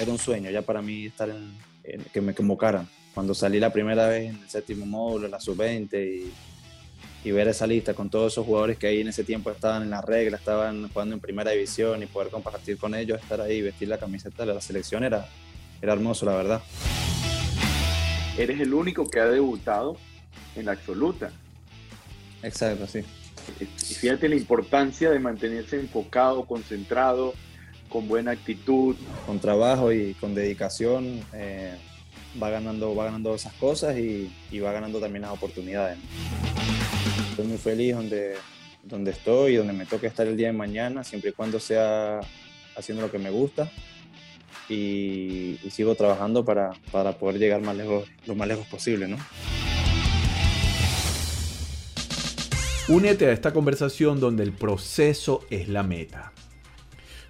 era un sueño ya para mí estar en, que me convocaran. Cuando salí la primera vez en el séptimo módulo, en la sub-20 y, y, ver esa lista con todos esos jugadores que ahí en ese tiempo estaban en la regla, estaban jugando en primera división y poder compartir con ellos, estar ahí, vestir la camiseta de la selección era, era hermoso, la verdad. Eres el único que ha debutado en la absoluta. Exacto, sí. Y fíjate la importancia de mantenerse enfocado, concentrado, con buena actitud. Con trabajo y con dedicación eh, va, ganando, va ganando esas cosas y, va ganando también las oportunidades. Estoy muy feliz donde, donde estoy y donde me toque estar el día de mañana, siempre y cuando sea haciendo lo que me gusta. Y, y sigo trabajando para, para poder llegar más lejos, lo más lejos posible, ¿no? Únete a esta conversación donde el proceso es la meta.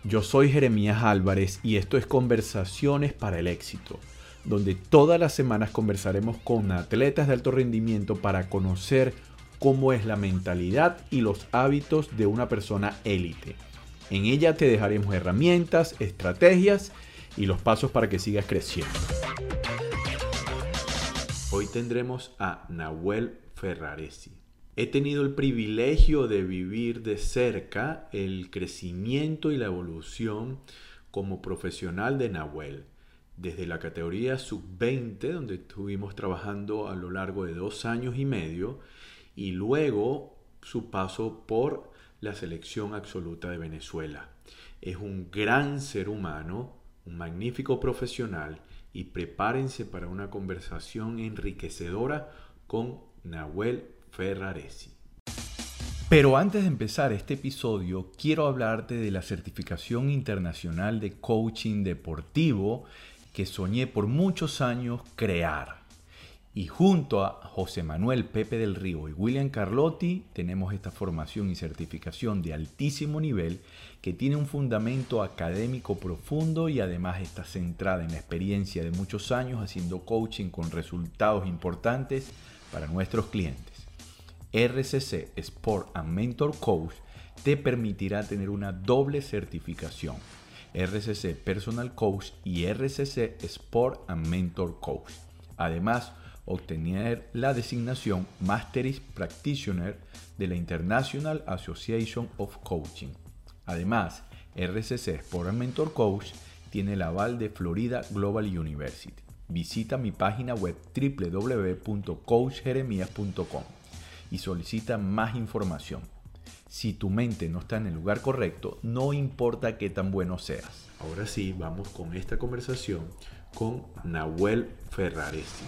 Yo soy Jeremías Álvarez y esto es Conversaciones para el Éxito, donde todas las semanas conversaremos con atletas de alto rendimiento para conocer cómo es la mentalidad y los hábitos de una persona élite. En ella te dejaremos herramientas, estrategias y los pasos para que sigas creciendo. Hoy tendremos a Nahuel Ferraresi. He tenido el privilegio de vivir de cerca el crecimiento y la evolución como profesional de Nahuel, desde la categoría sub-20, donde estuvimos trabajando a lo largo de dos años y medio, y luego su paso por la selección absoluta de Venezuela. Es un gran ser humano, un magnífico profesional, y prepárense para una conversación enriquecedora con Nahuel Ferraresi. Pero antes de empezar este episodio, quiero hablarte de la certificación internacional de coaching deportivo que soñé por muchos años crear. Y junto a José Manuel Pepe del Río y William Carlotti tenemos esta formación y certificación de altísimo nivel que tiene un fundamento académico profundo y además está centrada en la experiencia de muchos años haciendo coaching con resultados importantes para nuestros clientes. RCC Sport and Mentor Coach te permitirá tener una doble certificación. RCC Personal Coach y RCC Sport and Mentor Coach. Además, obtener la designación Masteris Practitioner de la International Association of Coaching. Además, RCC Sport and Mentor Coach tiene el aval de Florida Global University. Visita mi página web www.coachjeremías.com y solicita más información. Si tu mente no está en el lugar correcto, no importa qué tan bueno seas. Ahora sí, vamos con esta conversación con Nahuel Ferraresi.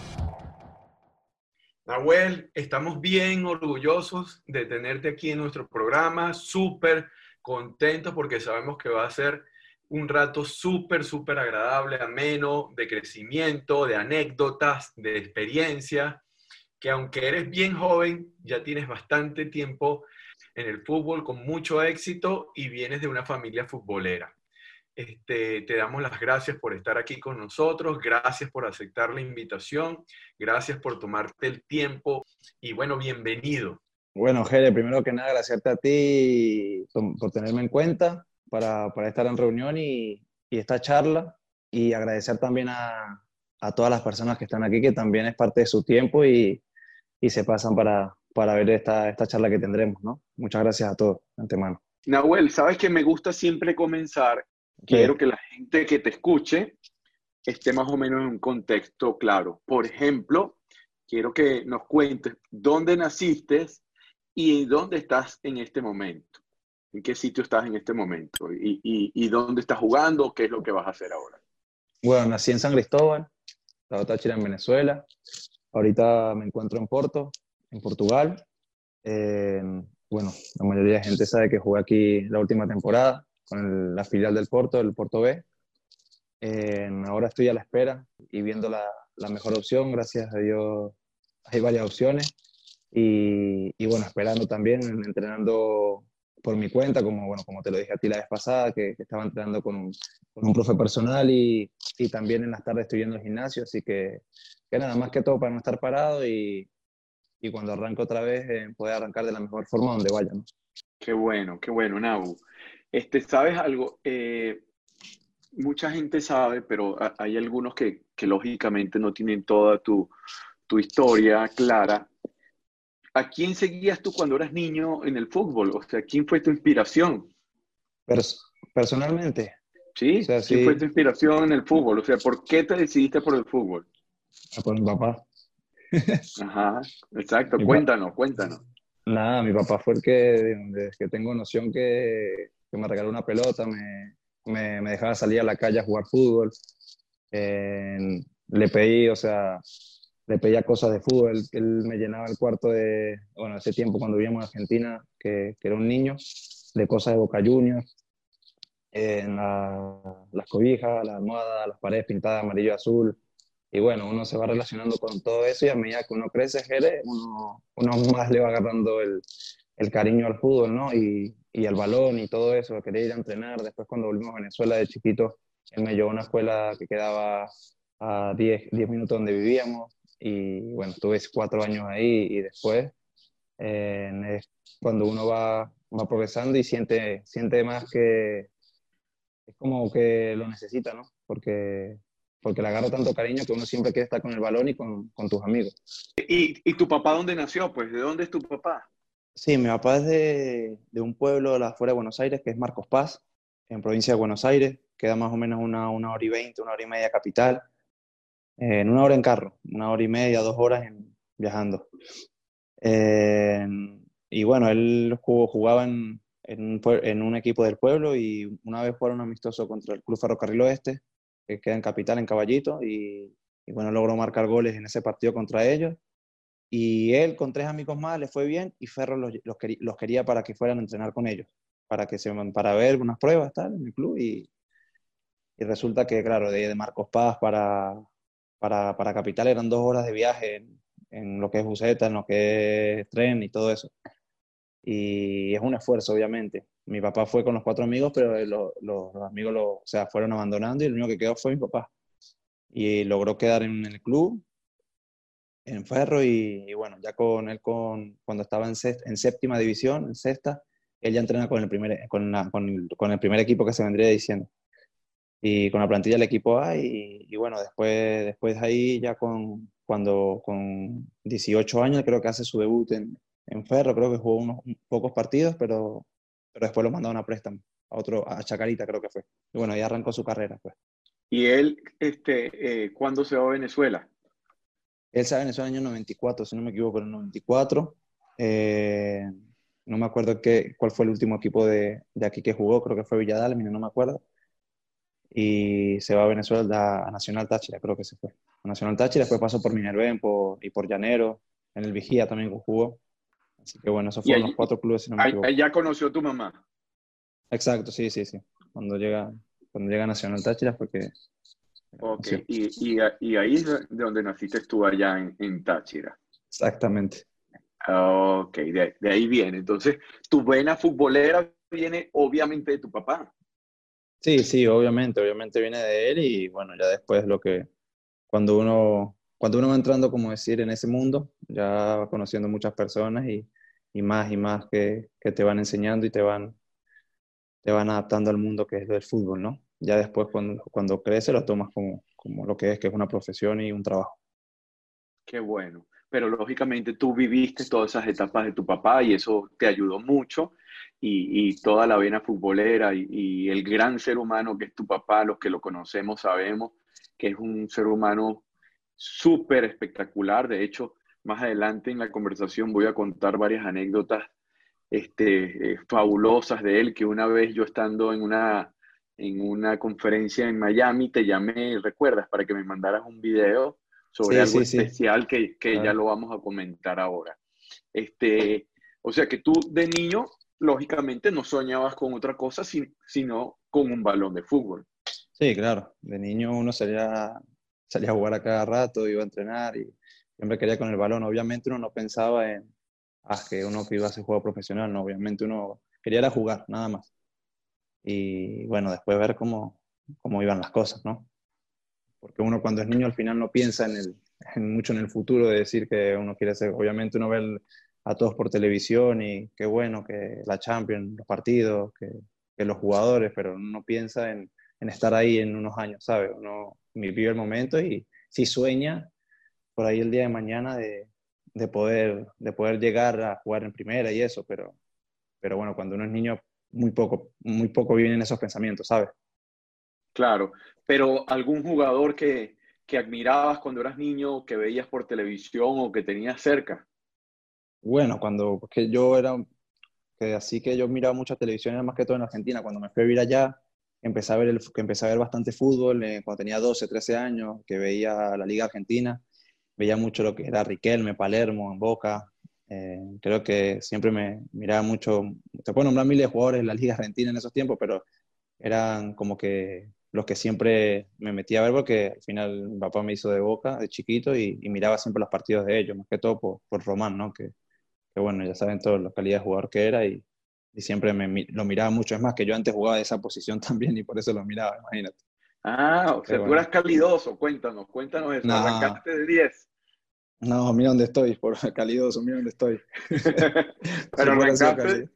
Nahuel, estamos bien orgullosos de tenerte aquí en nuestro programa, súper contentos porque sabemos que va a ser un rato súper, súper agradable, ameno, de crecimiento, de anécdotas, de experiencia que aunque eres bien joven, ya tienes bastante tiempo en el fútbol con mucho éxito y vienes de una familia futbolera. Este, te damos las gracias por estar aquí con nosotros, gracias por aceptar la invitación, gracias por tomarte el tiempo y bueno, bienvenido. Bueno, Jere, primero que nada, agradecerte a ti por tenerme en cuenta para, para estar en reunión y, y, esta charla y agradecer también a, a todas las personas que están aquí, que también es parte de su tiempo y, y se pasan para, para ver esta, esta charla que tendremos, ¿no? Muchas gracias a todos, antemano. Nahuel, sabes que me gusta siempre comenzar, quiero que la gente que te escuche esté más o menos en un contexto claro. Por ejemplo, quiero que nos cuentes dónde naciste y dónde estás en este momento. ¿En qué sitio estás en este momento? ¿Y, y, y dónde estás jugando? ¿Qué es lo que vas a hacer ahora? Bueno, nací en San Cristóbal, la Táchira en Venezuela. Ahorita me encuentro en Porto, en Portugal. bueno, la mayoría de gente sabe que jugué aquí la última temporada con la filial del Porto, el Porto B. ahora estoy a la espera y viendo la, la, mejor opción. Gracias a Dios hay varias opciones. Y, y, bueno, esperando también, entrenando por mi cuenta, como, bueno, como te lo dije a ti la vez pasada, que, estaba entrenando con un, con un profe personal y, y, también en las tardes estoy yendo al gimnasio, así que que nada más que todo para no estar parado y, y cuando arranco otra vez eh, poder arrancar de la mejor forma donde vaya. Qué bueno, qué bueno, Nabu. Este, ¿Sabes algo? Eh, mucha gente sabe, pero hay algunos que, que lógicamente no tienen toda tu, tu historia clara. ¿A quién seguías tú cuando eras niño en el fútbol? O sea, ¿quién fue tu inspiración? personalmente. ¿Sí? ¿Quién fue tu inspiración en el fútbol? O sea, ¿por qué te decidiste por el fútbol? Ah, por mi papá. Ajá, exacto. cuéntanos, cuéntanos. Nada, mi papá fue el que, desde que tengo noción que, que me regaló una pelota, me, me, me, dejaba salir a la calle a jugar fútbol. le pedí, o sea, le pedía cosas de fútbol. Él, me llenaba el cuarto de, bueno, ese tiempo cuando vivíamos en Argentina, que, que era un niño, de cosas de Boca Juniors. En las cobijas, la almohada, las paredes pintadas amarillo y azul. Y bueno, uno se va relacionando con todo eso y a medida que uno crece, uno, uno más le va agarrando el, el cariño al fútbol, ¿no? Y, y, al balón y todo eso, quería ir a entrenar. Después cuando volvimos a Venezuela de chiquito, él me llevó a una escuela que quedaba a 10, 10 minutos donde vivíamos y bueno, estuve cuatro años ahí y después eh, cuando uno va, va progresando y siente, siente más que es como que lo necesita, ¿no? Porque porque le agarra tanto cariño que uno siempre quiere estar con el balón y con, con tus amigos. ¿Y, ¿Y, tu papá dónde nació? Pues, ¿de dónde es tu papá? Sí, mi papá es de, de un pueblo de afuera de Buenos Aires, que es Marcos Paz, en provincia de Buenos Aires. Queda más o menos una, una hora y veinte, una hora y media capital. Eh, en una hora en carro, una hora y media, dos horas en, viajando. Eh, y bueno, él jugó, jugaba en, en, un, en, un, equipo del pueblo y una vez fueron amistoso contra el Club Ferrocarril Oeste que queda en Capital, en Caballito, y, bueno, logró marcar goles en ese partido contra ellos. Y él con tres amigos más le fue bien y Ferro los, los, quería para que fueran a entrenar con ellos, para, que se, para ver unas pruebas tal, en el club. Y, y resulta que, claro, de, de Marcos Paz para, para, para, Capital eran dos horas de viaje en, en lo que es buseta, en lo que es tren y todo eso. Y es un esfuerzo, obviamente mi papá fue con los cuatro amigos, pero los, los, amigos lo, o sea, fueron abandonando y el único que quedó fue mi papá. Y logró quedar en el club, en Ferro, y, bueno, ya con él, con, cuando estaba en, séptima división, en sexta, él ya entrena con el, primer, con, con, el, con el primer equipo que se vendría diciendo. Y con la plantilla del equipo A, y, y bueno, después, después ahí ya con, cuando con 18 años creo que hace su debut en, en Ferro, creo que jugó unos pocos partidos, pero pero después lo mandaron a préstamo, a otro, a Chacarita creo que fue. Y bueno, ahí arrancó su carrera. Pues. ¿Y él, este, eh, cuándo se va a Venezuela? Él se va a Venezuela en el año 94, si no me equivoco, en el 94. Eh, no me acuerdo qué, cuál fue el último equipo de, de aquí que jugó, creo que fue Villadal, no me acuerdo. Y se va a Venezuela a Nacional Táchira, creo que se fue. A Nacional Táchira, después pasó por Minerven por, y por Llanero, en el Vigía también jugó. Así que bueno, esos fueron los cuatro clubes. no ahí, ya conoció tu mamá. Exacto, sí, sí, sí. Cuando llega, cuando llega Nacional Táchira porque... Ok, y, y, ahí es de donde naciste tú allá en, Táchira. Exactamente. Ok, de, de, ahí viene. Entonces, tu vena futbolera viene obviamente de tu papá. Sí, sí, obviamente, obviamente viene de él y bueno, ya después lo que, cuando uno cuando uno va entrando, como decir, en ese mundo, ya va conociendo muchas personas y, más y más que, te van enseñando y te van, te van adaptando al mundo que es el fútbol, ¿no? Ya después, cuando, cuando crece, lo tomas como, como lo que es, que es una profesión y un trabajo. Qué bueno. Pero lógicamente tú viviste todas esas etapas de tu papá y eso te ayudó mucho. Y, toda la vena futbolera y el gran ser humano que es tu papá, los que lo conocemos sabemos que es un ser humano súper espectacular. De hecho, más adelante en la conversación voy a contar varias anécdotas este, eh, fabulosas de él, que una vez yo estando en una, en una conferencia en Miami, te llamé, recuerdas, para que me mandaras un video sobre algo especial que, que ya lo vamos a comentar ahora. Este, o sea que tú de niño, lógicamente, no soñabas con otra cosa, sino con un balón de fútbol. Sí, claro. De niño uno sería salía a jugar a cada rato, iba a entrenar y siempre quería con el balón. Obviamente uno no pensaba en ah, que uno que iba a hacer juego profesional, no, obviamente uno quería era jugar, nada más. Y bueno, después ver cómo, cómo iban las cosas, ¿no? Porque uno cuando es niño al final no piensa en, el, en mucho en el futuro de decir que uno quiere ser, obviamente uno ve a todos por televisión y qué bueno que la Champions, los partidos, que, que los jugadores, pero uno no piensa en, en estar ahí en unos años, ¿sabes? Uno vive el momento y si sueña por ahí el día de mañana de, de, poder, de poder llegar a jugar en primera y eso, pero, pero bueno, cuando uno es niño, muy poco, muy poco viven esos pensamientos, ¿sabes? Claro, pero algún jugador que, que admirabas cuando eras niño, que veías por televisión o que tenías cerca. Bueno, cuando que yo era, que así que yo miraba mucha televisión, más que todo en Argentina. Cuando me fui a vivir allá, empecé a ver, el, que empecé a ver bastante fútbol, eh, cuando tenía 12, 13 años, que veía la Liga Argentina, veía mucho lo que era Riquelme, Palermo, Boca. Eh, creo que siempre me miraba mucho, se puede nombrar miles de jugadores en la Liga Argentina en esos tiempos, pero eran como que los que siempre me metía a ver porque al final mi papá me hizo de boca de chiquito y, miraba siempre los partidos de ellos, más que todo por, por Román, ¿no? Que, bueno, ya saben toda la calidad de jugador que era y, y siempre me, lo miraba mucho. Es más, que yo antes jugaba de esa posición también y por eso lo miraba, imagínate. Ah, o sea, tú eras calidoso, cuéntanos, cuéntanos eso, arrancaste de 10. No, mira dónde estoy, por calidoso, mira dónde estoy. Pero arrancaste,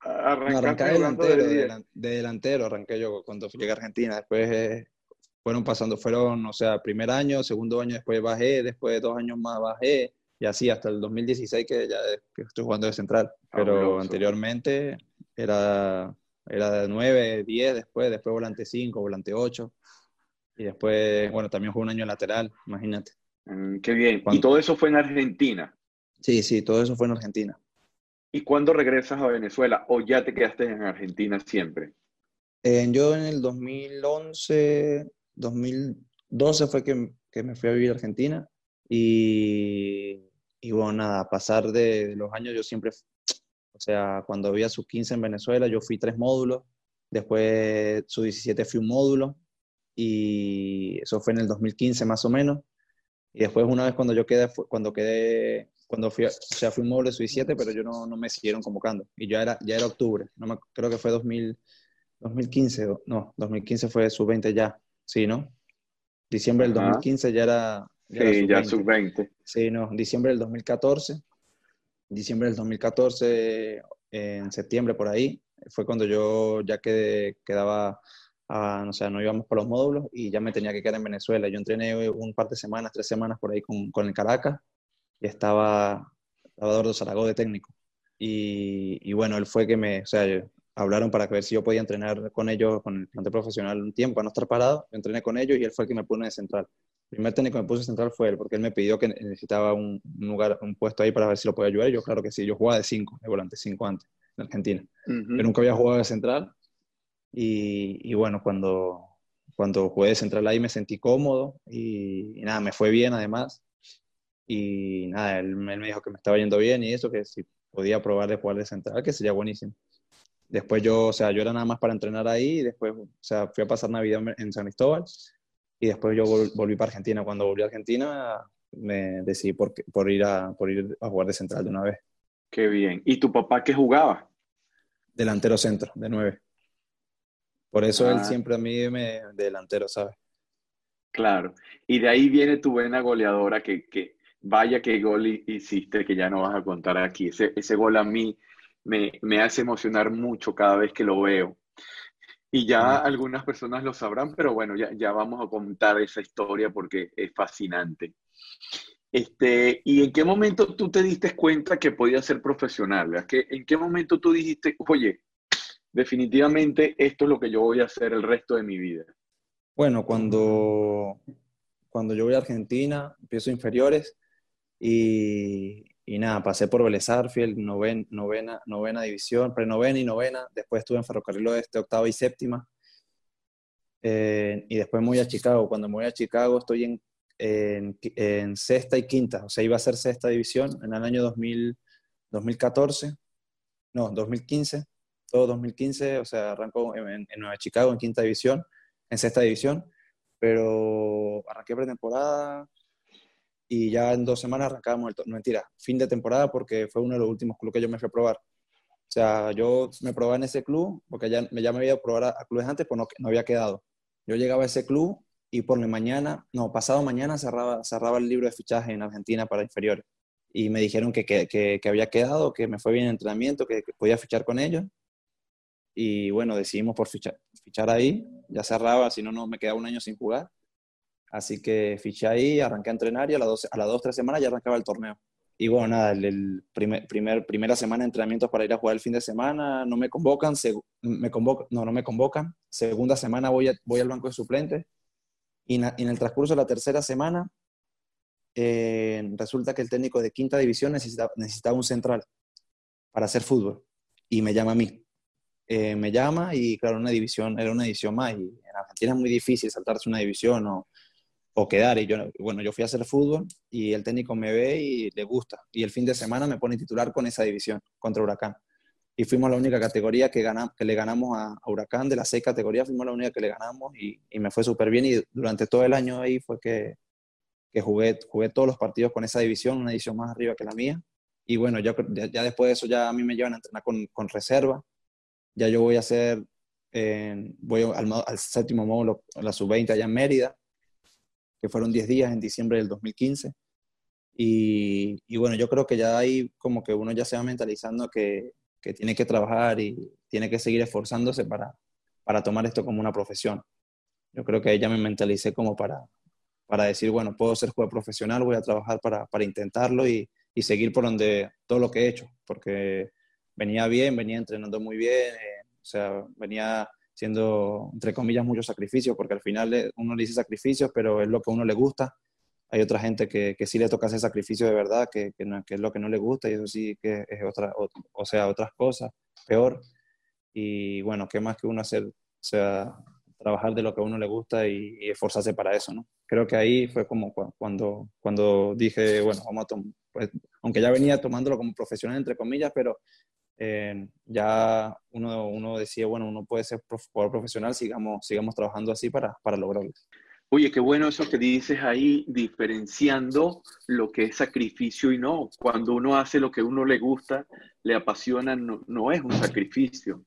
arrancaste de delantero, de, delantero, arranqué yo cuando llegué a Argentina, después eh, fueron pasando, fueron, o sea, primer año, segundo año después bajé, después de dos años más bajé, y así hasta el 2016 que ya estoy jugando de central. Pero anteriormente era, era de 9, 10, después, después volante 5, volante 8. Y después, bueno, también jugué un año lateral, imagínate. Mm, qué bien. ¿Y todo eso fue en Argentina? Sí, sí, todo eso fue en Argentina. ¿Y cuándo regresas a Venezuela o ya te quedaste en Argentina siempre? Eh, yo en el 2011, 2012 fue que, que me fui a vivir a Argentina y y bueno, nada, a pasar de, los años yo siempre, o sea, cuando había sus 15 en Venezuela, yo fui tres módulos, después su 17 fui un módulo, y eso fue en el 2015 más o menos. Y después una vez cuando yo quedé, cuando quedé, cuando fui, o sea, fui un módulo de su 17, pero yo no, no, me siguieron convocando. Y ya era, ya era octubre, no me, creo que fue 2000, 2015, no, 2015 fue su 20 ya, sí, ¿no? Diciembre del 2015 ya era, sí, ya sub-20. Sí, no, diciembre del 2014. Diciembre del 2014, en septiembre por ahí, fue cuando yo ya quedé, quedaba, a, no, sé, no íbamos por los módulos y ya me tenía que quedar en Venezuela. Yo entrené un par de semanas, tres semanas por ahí con, con el Caracas y estaba Salvador Zaragoza de técnico. Y, y, bueno, él fue que me, o sea, hablaron para ver si yo podía entrenar con ellos, con el plantel profesional un tiempo, para no estar parado. Yo entrené con ellos y él fue el que me pone de central primer técnico que me puse central fue él, porque él me pidió que necesitaba un, lugar, un puesto ahí para ver si lo podía ayudar. Y yo, claro que sí, yo jugaba de cinco, de volante, cinco antes, en Argentina. Yo nunca había jugado de central. Y, y, bueno, cuando, cuando jugué de central ahí me sentí cómodo y, nada, me fue bien además. Y nada, él, me dijo que me estaba yendo bien y eso, que si podía probar de jugar de central, que sería buenísimo. Después yo, o sea, yo era nada más para entrenar ahí y después, o sea, fui a pasar Navidad en San Cristóbal y después yo volví para Argentina. Cuando volví a Argentina me decidí por, por, ir a, por ir a jugar de central de una vez. Qué bien. ¿Y tu papá qué jugaba? Delantero centro, de nueve. Por eso él ah. siempre a mí me delantero, ¿sabes? Claro. Y de ahí viene tu buena goleadora que, que vaya que gol hiciste, que ya no vas a contar aquí. Ese, ese gol a mí me, me hace emocionar mucho cada vez que lo veo. Y ya algunas personas lo sabrán, pero bueno, ya, ya vamos a contar esa historia porque es fascinante. Este, ¿Y en qué momento tú te diste cuenta que podías ser profesional? ¿En qué momento tú dijiste, oye, definitivamente esto es lo que yo voy a hacer el resto de mi vida? Bueno, cuando, cuando yo voy a Argentina, empiezo inferiores y, y nada, pasé por Vélez noven, novena, novena división, prenovena y novena. Después estuve en Ferrocarril Oeste, octava y séptima. Eh, y después me a Chicago. Cuando me a Chicago estoy en, en, en, sexta y quinta. O sea, iba a ser sexta división en el año 2000, 2014. No, 2015. Todo 2015. O sea, arrancó en, en Nueva Chicago en quinta división, en sexta división. Pero arranqué pretemporada, y ya en dos semanas arrancábamos el, no mentira, fin de temporada porque fue uno de los últimos clubes que yo me fui a probar. O sea, yo me probaba en ese club porque ya, ya me había probado a, clubes antes, pues no, había quedado. Yo llegaba a ese club y por la mañana, no, pasado mañana cerraba, cerraba el libro de fichaje en Argentina para inferiores. Y me dijeron que, que, que, había quedado, que me fue bien el entrenamiento, que, podía fichar con ellos. Y bueno, decidimos por fichar, fichar ahí, ya cerraba, si no, no me quedaba un año sin jugar. Así que fiché ahí, arranqué a entrenar y a las dos, a las dos tres semanas ya arrancaba el torneo. Y bueno, nada, el, primer, primer, primera semana de entrenamientos para ir a jugar el fin de semana, no me convocan, me convocan no, no me convocan. Segunda semana voy, voy al banco de suplentes. Y, en el transcurso de la tercera semana, eh, resulta que el técnico de quinta división necesitaba, necesitaba un central para hacer fútbol. Y me llama a mí. Eh, me llama y claro, una división, era una división más. Y en Argentina es muy difícil saltarse una división o, o quedar. Y yo, bueno, yo fui a hacer fútbol y el técnico me ve y le gusta. Y el fin de semana me pone titular con esa división contra Huracán. Y fuimos la única categoría que, ganamos, que le ganamos a, Huracán. De las seis categorías fuimos la única que le ganamos y, y me fue súper bien. Y durante todo el año ahí fue que, que jugué, jugué todos los partidos con esa división, una división más arriba que la mía. Y bueno, ya, ya, después de eso ya a mí me llevan a entrenar con, con reserva. Ya yo voy a hacer, eh, voy al, al, séptimo módulo, la sub-20 allá en Mérida que fueron 10 días en diciembre del 2015. Y, y, bueno, yo creo que ya ahí como que uno ya se va mentalizando que, que tiene que trabajar y tiene que seguir esforzándose para, para tomar esto como una profesión. Yo creo que ahí ya me mentalicé como para, para decir, bueno, puedo ser jugador profesional, voy a trabajar para, para intentarlo y, y, seguir por donde todo lo que he hecho, porque venía bien, venía entrenando muy bien, eh, o sea, venía siendo, entre comillas, mucho sacrificio, porque al final uno le dice sacrificios, pero es lo que a uno le gusta. Hay otra gente que, que sí le toca hacer sacrificio de verdad, que, no, que, es lo que no le gusta, y eso sí que es otra, o, sea, otras cosas, peor. Y bueno, ¿qué más que uno hacer? O sea, trabajar de lo que a uno le gusta y, esforzarse para eso, ¿no? Creo que ahí fue como cuando, cuando dije, bueno, vamos a tomar, pues, aunque ya venía tomándolo como profesional, entre comillas, pero eh, ya uno, uno decía, bueno, uno puede ser jugador profesional, sigamos, sigamos trabajando así para, para lograrlo. Oye, qué bueno eso que dices ahí, diferenciando lo que es sacrificio y no. Cuando uno hace lo que uno le gusta, le apasiona, no, no es un sacrificio.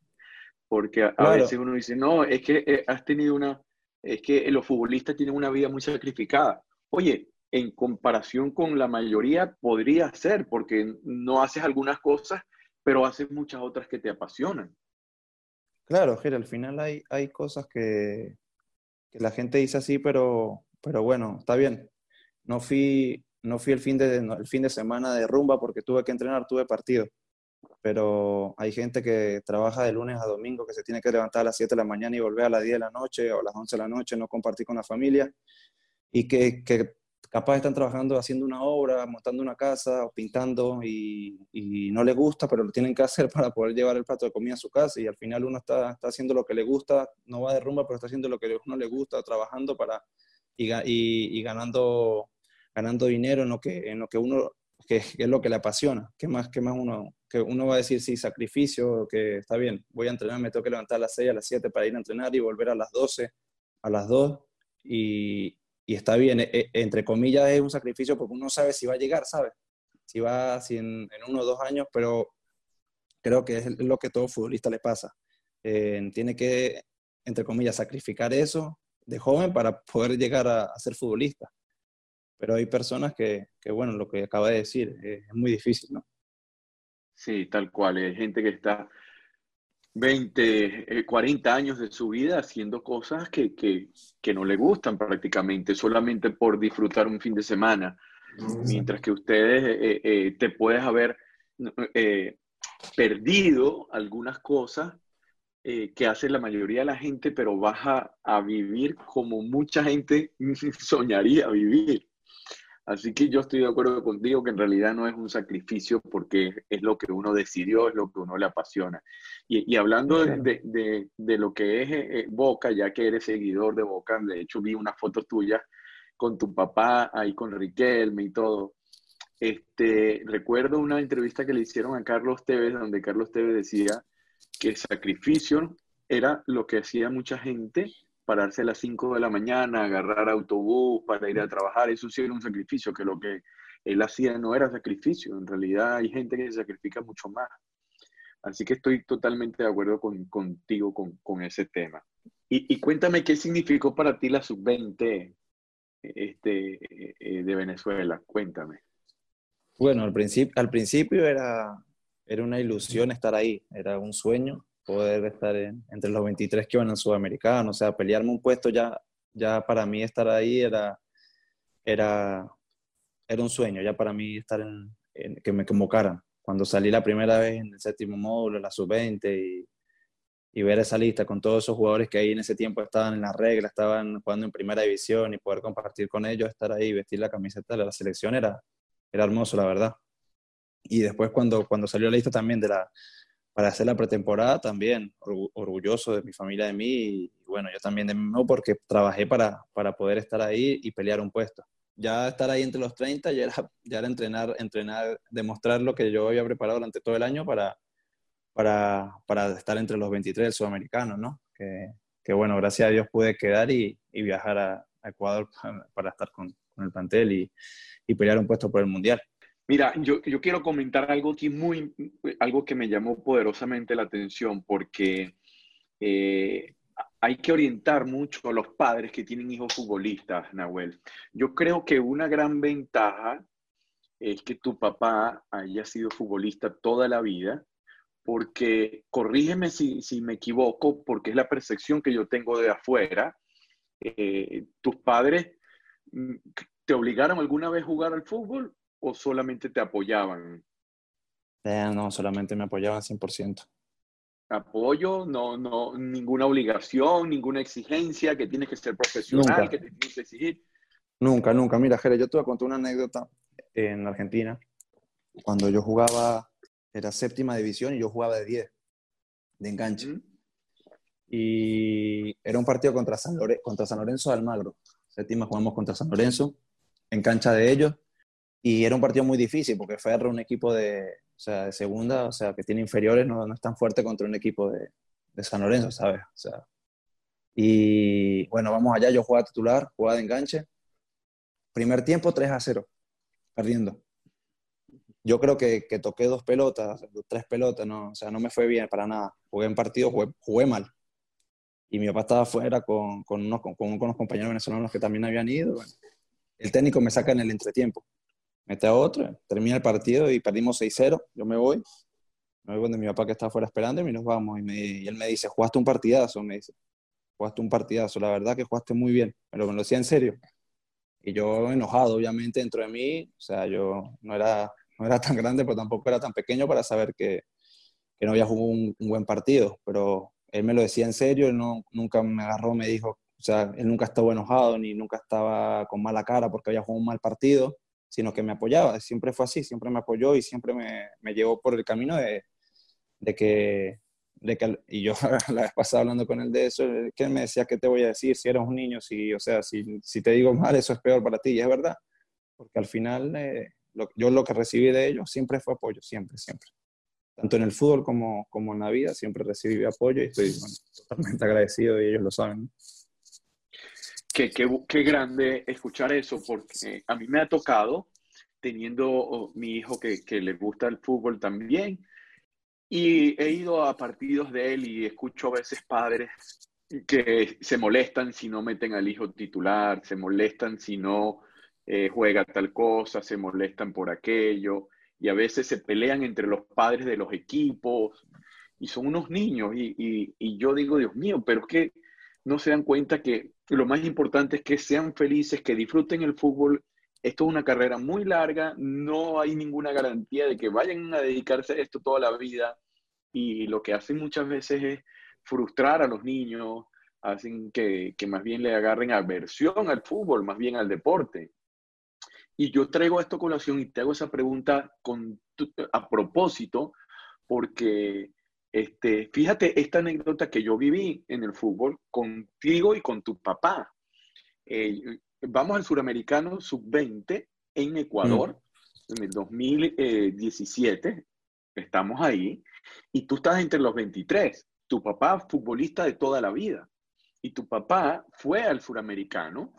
Porque a, veces uno dice, no, es que eh, has tenido una, es que los futbolistas tienen una vida muy sacrificada. Oye, en comparación con la mayoría podría ser, porque no haces algunas cosas pero haces muchas otras que te apasionan. Claro, Ger, al final hay, hay cosas que, que, la gente dice así, pero, pero bueno, está bien. No fui, no fui el, fin de, el fin de semana de rumba porque tuve que entrenar, tuve partido. Pero hay gente que trabaja de lunes a domingo, que se tiene que levantar a las 7 de la mañana y volver a las 10 de la noche o a las 11 de la noche, no compartir con la familia. Y que, que capaz están trabajando haciendo una obra, montando una casa o pintando y, no les gusta, pero lo tienen que hacer para poder llevar el plato de comida a su casa y al final uno está, está haciendo lo que le gusta, no va de rumba, pero está haciendo lo que uno le gusta, trabajando para y, ganando, ganando dinero en lo que, en lo que uno, que, es lo que le apasiona. ¿Qué más, qué más uno, que uno va a decir, sí, sacrificio, que está bien, voy a entrenar, me tengo que levantar a las 6, a las 7 para ir a entrenar y volver a las 12, a las 2 y, y está bien, e, e, entre comillas es un sacrificio porque uno sabe si va a llegar, ¿sabe? Si va si en, uno o dos años, pero creo que es lo que todo futbolista le pasa. Eh, tiene que, entre comillas, sacrificar eso de joven para poder llegar a, ser futbolista. Pero hay personas que, que, bueno, lo que acaba de decir, es muy difícil, ¿no? Sí, tal cual. Hay gente que está 20, 40 eh, años de su vida haciendo cosas que, que, que, no le gustan prácticamente, solamente por disfrutar un fin de semana. Mientras que ustedes eh, eh, te puedes haber perdido algunas cosas que hace la mayoría de la gente, pero vas a, a vivir como mucha gente soñaría vivir. Así que yo estoy de acuerdo contigo que en realidad no es un sacrificio porque es lo que uno decidió, es lo que uno le apasiona. Y, hablando de, lo que es eh, eh, Boca, ya que eres seguidor de Boca, de hecho vi una foto tuya con tu papá ahí con Riquelme y todo. Este, recuerdo una entrevista que le hicieron a Carlos Tevez, donde Carlos Tevez decía que sacrificio era lo que hacía mucha gente pararse a las 5 de la mañana, agarrar autobús para ir a trabajar, eso sí era un sacrificio, que lo que él hacía no era sacrificio, en realidad hay gente que se sacrifica mucho más. Así que estoy totalmente de acuerdo con, contigo con, con, ese tema. Y, y, cuéntame qué significó para ti la sub-20 este, eh, de Venezuela, cuéntame. Bueno, al principio, al principio era, era una ilusión estar ahí, era un sueño poder estar entre los 23 que van al sudamericano, o sea, pelearme un puesto ya, ya para mí estar ahí era, era, era un sueño, ya para mí estar en, que me convocaran. Cuando salí la primera vez en el séptimo módulo, la sub-20 y, y ver esa lista con todos esos jugadores que ahí en ese tiempo estaban en la regla, estaban jugando en primera división y poder compartir con ellos, estar ahí, vestir la camiseta de la selección era, era hermoso, la verdad. Y después cuando, cuando salió la lista también de la, para hacer la pretemporada, también orgulloso de mi familia, de mí, y bueno, yo también de mí porque trabajé para, para poder estar ahí y pelear un puesto. Ya estar ahí entre los 30 ya era, ya entrenar, entrenar, demostrar lo que yo había preparado durante todo el año para, para, para estar entre los 23 del sudamericano, ¿no? Que, que, bueno, gracias a Dios pude quedar y, y viajar a, Ecuador para, estar con, con, el plantel y, y, pelear un puesto por el Mundial. Mira, yo, yo, quiero comentar algo aquí muy, algo que me llamó poderosamente la atención porque eh, hay que orientar mucho a los padres que tienen hijos futbolistas, Nahuel. Yo creo que una gran ventaja es que tu papá haya sido futbolista toda la vida porque corrígeme si, me equivoco, porque es la percepción que yo tengo de afuera. Eh, ¿Tus padres mm, te obligaron alguna vez a jugar al fútbol o solamente te apoyaban? Eh, no, solamente me apoyaban 100%. Apoyo, no, no, ninguna obligación, ninguna exigencia, que tienes que ser profesional, que te tienes que exigir. Nunca, nunca. Mira, Jere, yo te voy a contar una anécdota en Argentina. Cuando yo jugaba era séptima división y yo jugaba de 10, de enganche. Y era un partido contra San, contra San Lorenzo de Almagro. Séptima jugamos contra San Lorenzo, en cancha de ellos. Y era un partido muy difícil porque Ferro, un equipo de, o sea, de segunda, o sea, que tiene inferiores, no, no es tan fuerte contra un equipo de, de San Lorenzo, ¿sabes? O sea, y bueno, vamos allá, yo jugaba titular, jugaba de enganche. Primer tiempo 3 a 0, perdiendo yo creo que, que, toqué dos pelotas, tres pelotas, no, o sea, no me fue bien para nada. Jugué en partido, jugué, mal. Y mi papá estaba afuera con, con, unos, con, unos compañeros venezolanos que también habían ido. el técnico me saca en el entretiempo. Mete a otro, termina el partido y perdimos 6-0. Yo me voy. Me voy donde mi papá que está afuera esperando y nos vamos. Y, él me dice, jugaste un partidazo, me dice. Jugaste un partidazo. La verdad que jugaste muy bien. Pero me lo decía en serio. Y yo enojado, obviamente, dentro de mí. O sea, yo no era no era tan grande, pero tampoco era tan pequeño para saber que, que no había jugado un, buen partido. Pero él me lo decía en serio, él no, nunca me agarró, me dijo, o sea, él nunca estuvo enojado ni nunca estaba con mala cara porque había jugado un mal partido, sino que me apoyaba. Siempre fue así, siempre me apoyó y siempre me, me llevó por el camino de, de que, de que, y yo la vez pasada hablando con él de eso, que él me decía, ¿qué te voy a decir si eres un niño? Si, o sea, si, si te digo mal, eso es peor para ti, y es verdad, porque al final eh, yo lo que recibí de ellos siempre fue apoyo, siempre, siempre. Tanto en el fútbol como, como en la vida, siempre recibí apoyo y estoy totalmente agradecido y ellos lo saben. Qué, qué, grande escuchar eso, porque a mí me ha tocado, teniendo oh, mi hijo que, que le gusta el fútbol también, y he ido a partidos de él y escucho a veces padres que se molestan si no meten al hijo titular, se molestan si no eh, juega tal cosa, se molestan por aquello, y a veces se pelean entre los padres de los equipos, y son unos niños, y, y, yo digo, Dios mío, pero es que no se dan cuenta que lo más importante es que sean felices, que disfruten el fútbol. Esto es una carrera muy larga, no hay ninguna garantía de que vayan a dedicarse a esto toda la vida, y lo que hacen muchas veces es frustrar a los niños, hacen que, que, más bien le agarren aversión al fútbol, más bien al deporte. Y yo traigo esto a colación y te hago esa pregunta a propósito, porque este, fíjate esta anécdota que yo viví en el fútbol contigo y con tu papá. Eh, vamos al suramericano sub-20 en Ecuador mm. en el 2017. Estamos ahí y tú estás entre los 23. Tu papá, futbolista de toda la vida. Y tu papá fue al suramericano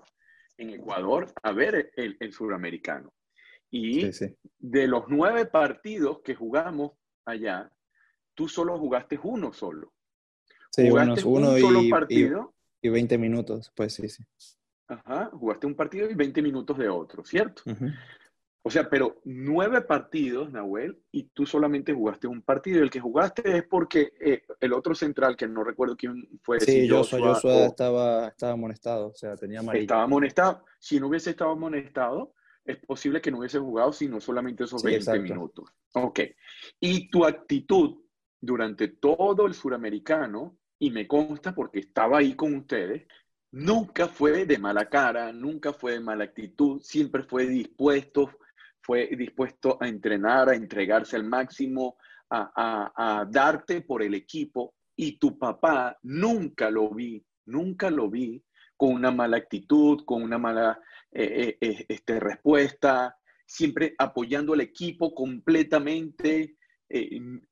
en Ecuador a ver el, el suramericano. Y de los nueve partidos que jugamos allá, tú solo jugaste uno solo. Sí, jugaste uno, un solo partido. Y, 20 minutos, pues sí, sí. Ajá, jugaste un partido y 20 minutos de otro, ¿cierto? O sea, pero nueve partidos, Nahuel, y tú solamente jugaste un partido. El que jugaste es porque eh, el otro central, que no recuerdo quién fue. Sí, yo soy Joshua estaba, estaba amonestado, o sea, tenía amarilla. Estaba amonestado. Si no hubiese estado amonestado, es posible que no hubiese jugado sino solamente esos 20 minutos. Ok. Y tu actitud durante todo el suramericano, y me consta porque estaba ahí con ustedes, nunca fue de mala cara, nunca fue de mala actitud, siempre fue dispuesto, fue dispuesto a entrenar, a entregarse al máximo, a, darte por el equipo. Y tu papá nunca lo vi, nunca lo vi con una mala actitud, con una mala eh, eh, eh, este, respuesta, siempre apoyando al equipo completamente.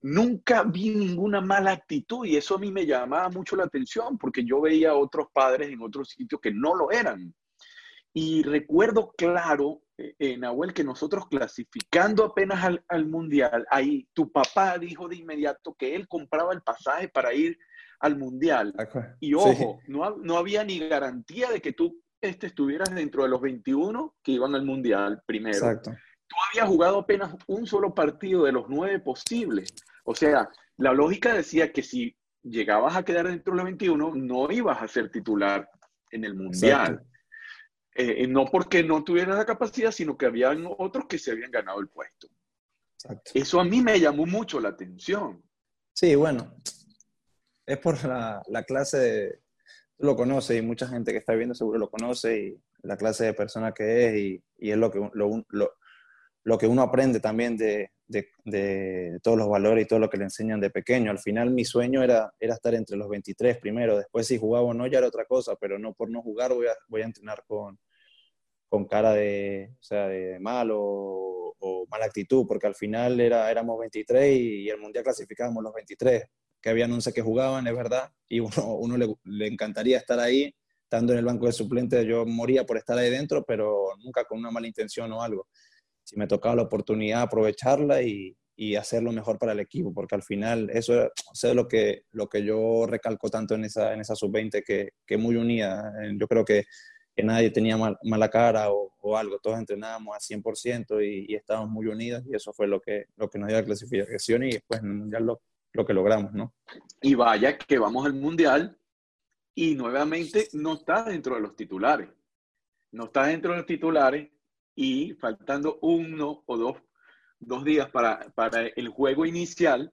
Nunca vi ninguna mala actitud y eso a mí me llamaba mucho la atención porque yo veía a otros padres en otros sitios que no lo eran. Y recuerdo claro, eh, Nahuel, que nosotros clasificando apenas al, Mundial, ahí tu papá dijo de inmediato que él compraba el pasaje para ir al Mundial. Y ojo, no, no, había ni garantía de que tú este, estuvieras dentro de los 21 que iban al Mundial primero. Exacto. Tú habías jugado apenas un solo partido de los nueve posibles. O sea, la lógica decía que si llegabas a quedar dentro de los 21, no ibas a ser titular en el Mundial. Eh, no porque no tuvieran la capacidad, sino que habían otros que se habían ganado el puesto. Eso a mí me llamó mucho la atención. Sí, bueno, es por la, clase de, lo conoces y mucha gente que está viendo seguro lo conoce y la clase de persona que es y, y es lo que, lo, lo, que uno aprende también de, de, todos los valores y todo lo que le enseñan de pequeño. Al final mi sueño era, era estar entre los 23 primero, después si jugaba o no ya era otra cosa, pero no por no jugar voy a, voy a entrenar con, con cara de, o sea, de malo o, mala actitud, porque al final era, éramos 23 y, el Mundial clasificábamos los 23, que habían 11 que jugaban, es verdad, y uno, uno le, le encantaría estar ahí, estando en el banco de suplentes, yo moría por estar ahí dentro, pero nunca con una mala intención o algo si me tocaba la oportunidad, aprovecharla y, y hacerlo mejor para el equipo, porque al final eso, es lo que, lo que yo recalco tanto en esa, en esa sub-20, que, que muy unida. Yo creo que, que nadie tenía mala cara o, algo, todos entrenábamos a 100% y, y, estábamos muy unidos y eso fue lo que, lo que nos dio la clasificación y después en el Mundial lo, lo que logramos, ¿no? Y vaya que vamos al Mundial y nuevamente no está dentro de los titulares. No está dentro de los titulares y faltando uno o dos, dos días para, para, el juego inicial,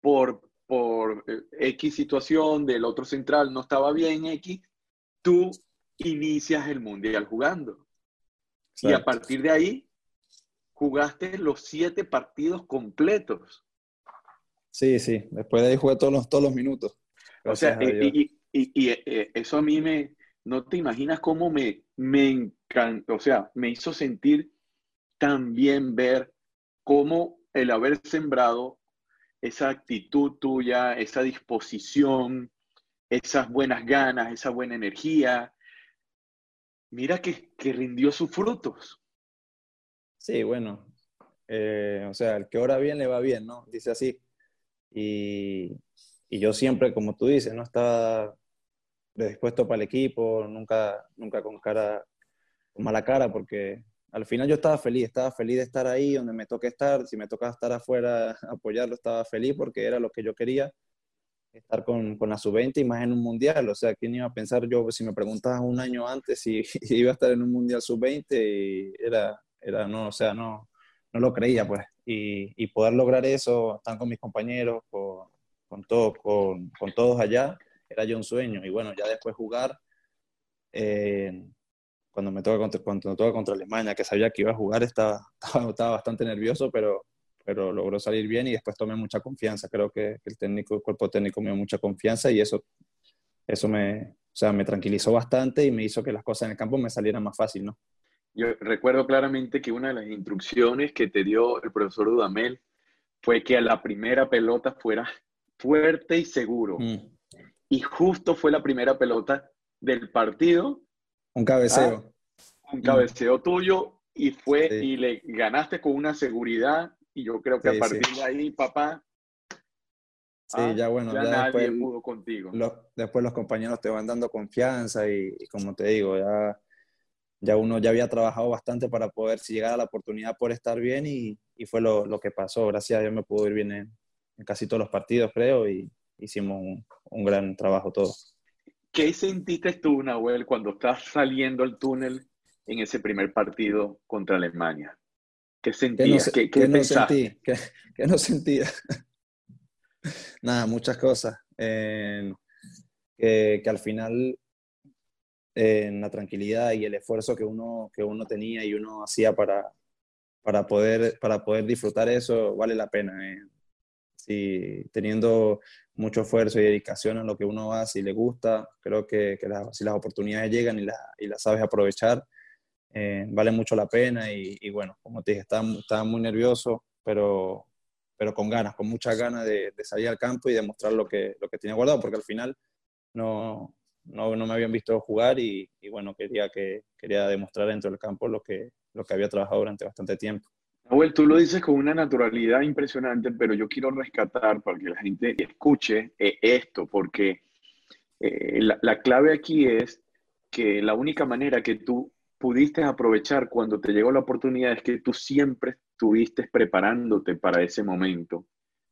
por, por eh, X situación del otro central no estaba bien X, tú inicias el mundial jugando. Y a partir de ahí, jugaste los siete partidos completos. Sí, sí, después de ahí jugué todos los, todos los minutos. O sea, y, y, eh, eso a mí me, no te imaginas cómo me, me o sea, me hizo sentir también ver cómo el haber sembrado esa actitud tuya, esa disposición, esas buenas ganas, esa buena energía, mira que, rindió sus frutos. Sí, bueno, eh, o sea, el que ora bien le va bien, ¿no? Dice así. Y, y yo siempre, como tú dices, no estaba dispuesto para el equipo, nunca, nunca con cara, mala cara, porque al final yo estaba feliz, estaba feliz de estar ahí donde me toca estar, si me toca estar afuera, apoyarlo, estaba feliz porque era lo que yo quería, estar con, con la sub-20 y más en un mundial, o sea, ¿quién iba a pensar yo, si me preguntabas un año antes si, iba a estar en un mundial sub-20 y era, era, no, o sea, no, no lo creía, pues, y, y poder lograr eso, estar con mis compañeros, con, con, todo, con, con todos allá, era yo un sueño. Y bueno, ya después jugar, eh, cuando me toca contra, cuando me toca contra Alemania, que sabía que iba a jugar, estaba, estaba, bastante nervioso, pero, pero logró salir bien y después tomé mucha confianza. Creo que, el técnico, el cuerpo técnico me dio mucha confianza y eso, eso me, o sea, me tranquilizó bastante y me hizo que las cosas en el campo me salieran más fácil, ¿no? Yo recuerdo claramente que una de las instrucciones que te dio el profesor Dudamel fue que a la primera pelota fuera fuerte y seguro. Mm y justo fue la primera pelota del partido. Un cabeceo. Ah, un cabeceo tuyo y fue y le ganaste con una seguridad y yo creo que a partir de ahí, papá, Sí, ah, ya bueno, ya, nadie pudo contigo. después los compañeros te van dando confianza y, como te digo, ya ya uno ya había trabajado bastante para poder, si llegara la oportunidad, por estar bien y, y fue lo, lo, que pasó. Gracias a Dios me pudo ir bien en, en casi todos los partidos, creo, y hicimos un, un, gran trabajo todos. ¿Qué sentiste tú, Nahuel, cuando estás saliendo al túnel en ese primer partido contra Alemania? ¿Qué sentías? ¿Qué, qué, no sentí? ¿Qué, ¿Qué, no sentía? Nada, muchas cosas. Eh, que, que, al final en la tranquilidad y el esfuerzo que uno, que uno tenía y uno hacía para, para, poder, para poder disfrutar eso, vale la pena. Eh. Si, teniendo mucho esfuerzo y dedicación en lo que uno hace y le gusta, creo que, si las oportunidades llegan y, la, y las sabes aprovechar, eh, vale mucho la pena y, bueno, como te dije, estaba, estaba muy nervioso, pero, pero con ganas, con muchas ganas de, de, salir al campo y demostrar lo que, lo que tenía guardado, porque al final no, no, no me habían visto jugar y, y, bueno, quería, que, quería demostrar dentro del campo lo que, lo que había trabajado durante bastante tiempo. Nahuel, tú lo dices con una naturalidad impresionante, pero yo quiero rescatar para que la gente escuche eh, esto, porque eh, la, la clave aquí es que la única manera que tú pudiste aprovechar cuando te llegó la oportunidad es que tú siempre estuviste preparándote para ese momento.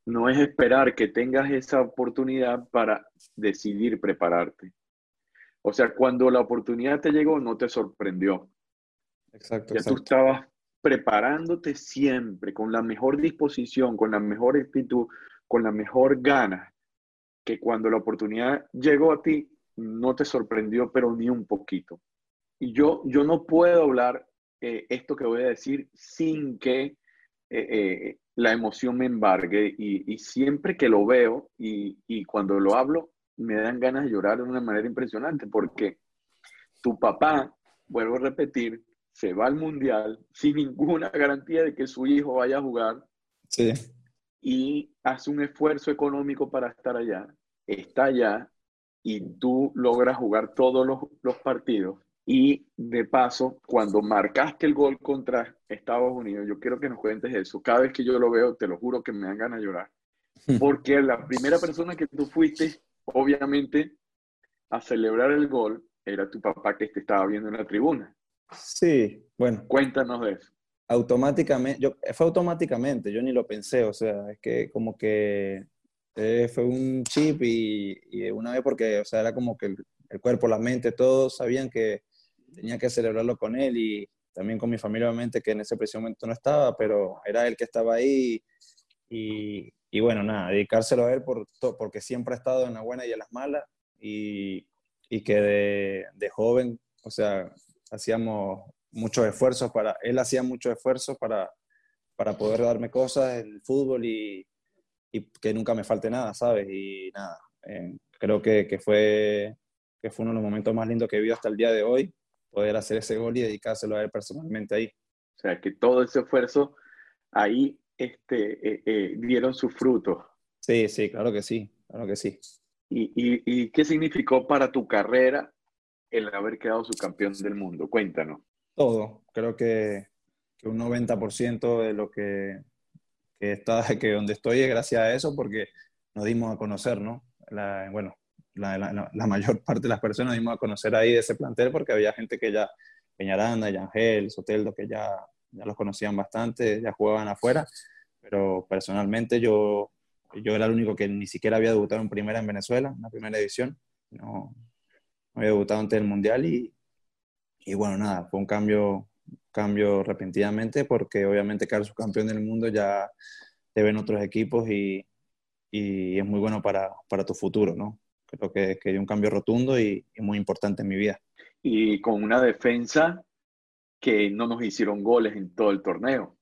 No es esperar que tengas esa oportunidad para decidir prepararte. O sea, cuando la oportunidad te llegó, no te sorprendió. Exacto. Ya exacto. tú estabas preparándote siempre, con la mejor disposición, con la mejor actitud, con la mejor gana, que cuando la oportunidad llegó a ti, no te sorprendió, pero ni un poquito. Y yo, yo no puedo hablar eh, esto que voy a decir sin que eh, eh, la emoción me embargue y, y, siempre que lo veo y, y cuando lo hablo, me dan ganas de llorar de una manera impresionante porque tu papá, vuelvo a repetir, se va al mundial sin ninguna garantía de que su hijo vaya a jugar. Sí. Y hace un esfuerzo económico para estar allá, está allá y tú logras jugar todos los, los partidos. Y de paso, cuando marcaste el gol contra Estados Unidos, yo quiero que nos cuentes eso. Cada vez que yo lo veo, te lo juro que me dan ganas de llorar. Porque la primera persona que tú fuiste obviamente, a celebrar el gol era tu papá que te estaba viendo en la tribuna. Sí, bueno. Cuéntanos de eso. Automáticamente, yo, fue automáticamente, yo ni lo pensé, o sea, es que como que eh, fue un chip y, y, una vez porque, o sea, era como que el, el, cuerpo, la mente, todos sabían que tenía que celebrarlo con él y también con mi familia, obviamente, que en ese preciso momento no estaba, pero era él que estaba ahí y, y bueno, nada, dedicárselo a él por, porque siempre ha estado en la buena y en las malas y, y que de, de, joven, o sea, hacíamos muchos esfuerzos para, él hacía muchos esfuerzos para, para poder darme cosas en el fútbol y, y que nunca me falte nada, ¿sabes? Y nada, eh, creo que, que, fue, que fue uno de los momentos más lindos que he vivido hasta el día de hoy, poder hacer ese gol y dedicárselo a él personalmente ahí. O sea, que todo ese esfuerzo ahí este, eh, eh, dieron sus frutos. Sí, sí, claro que sí, claro que sí. ¿Y, y, y qué significó para tu carrera el haber quedado subcampeón del mundo? Cuéntanos. Todo, creo que, que un 90% de lo que, que está, que donde estoy es gracias a eso, porque nos dimos a conocer, ¿no? La, bueno, la, mayor parte de las personas nos dimos a conocer ahí de ese plantel porque había gente que ya, Peñaranda, Yangel, Soteldo, que ya ya los conocían bastante, ya jugaban afuera, pero personalmente yo, yo era el único que ni siquiera había debutado en primera en Venezuela, en la primera edición, no había debutado antes del Mundial y, y bueno, nada, fue un cambio, cambio repentinamente porque obviamente quedar subcampeón del mundo ya te ven otros equipos y, y es muy bueno para, para, tu futuro, ¿no? Creo que, que dio un cambio rotundo y, y muy importante en mi vida. Y con una defensa que no nos hicieron goles en todo el torneo.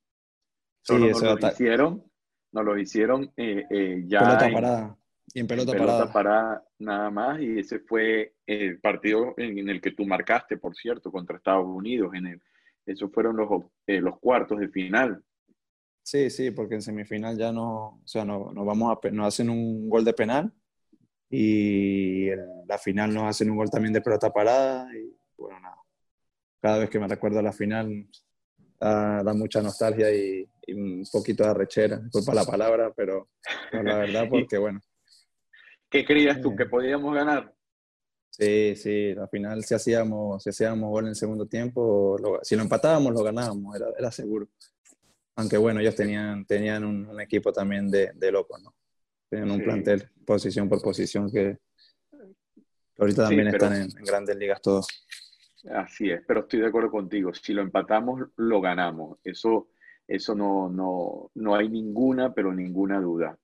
Solo sí, nos, lo hicieron, nos lo hicieron eh, eh, ya pelota en, parada. Y en pelota, en pelota parada. parada. nada más. Y ese fue el partido en, el que tú marcaste, por cierto, contra Estados Unidos. En el, esos fueron los, eh, los cuartos de final. Sí, sí, porque en semifinal ya no, o sea, no, nos vamos a, nos hacen un gol de penal y en la final nos hacen un gol también de pelota parada y bueno, nada cada vez que me recuerdo a la final da, da mucha nostalgia y, y, un poquito de arrechera, disculpa la palabra, pero, pero la verdad porque bueno. ¿Qué creías tú? ¿Que podíamos ganar? Sí, sí, al final si hacíamos, si hacíamos gol en el segundo tiempo, si lo empatábamos, lo ganábamos, era, era seguro. Aunque bueno, ellos tenían, tenían un, equipo también de, de locos, ¿no? Tenían un plantel posición por posición que, ahorita también están en, grandes ligas todos. Así es, pero estoy de acuerdo contigo. Si lo empatamos, lo ganamos. Eso, eso no, no, no hay ninguna, pero ninguna duda.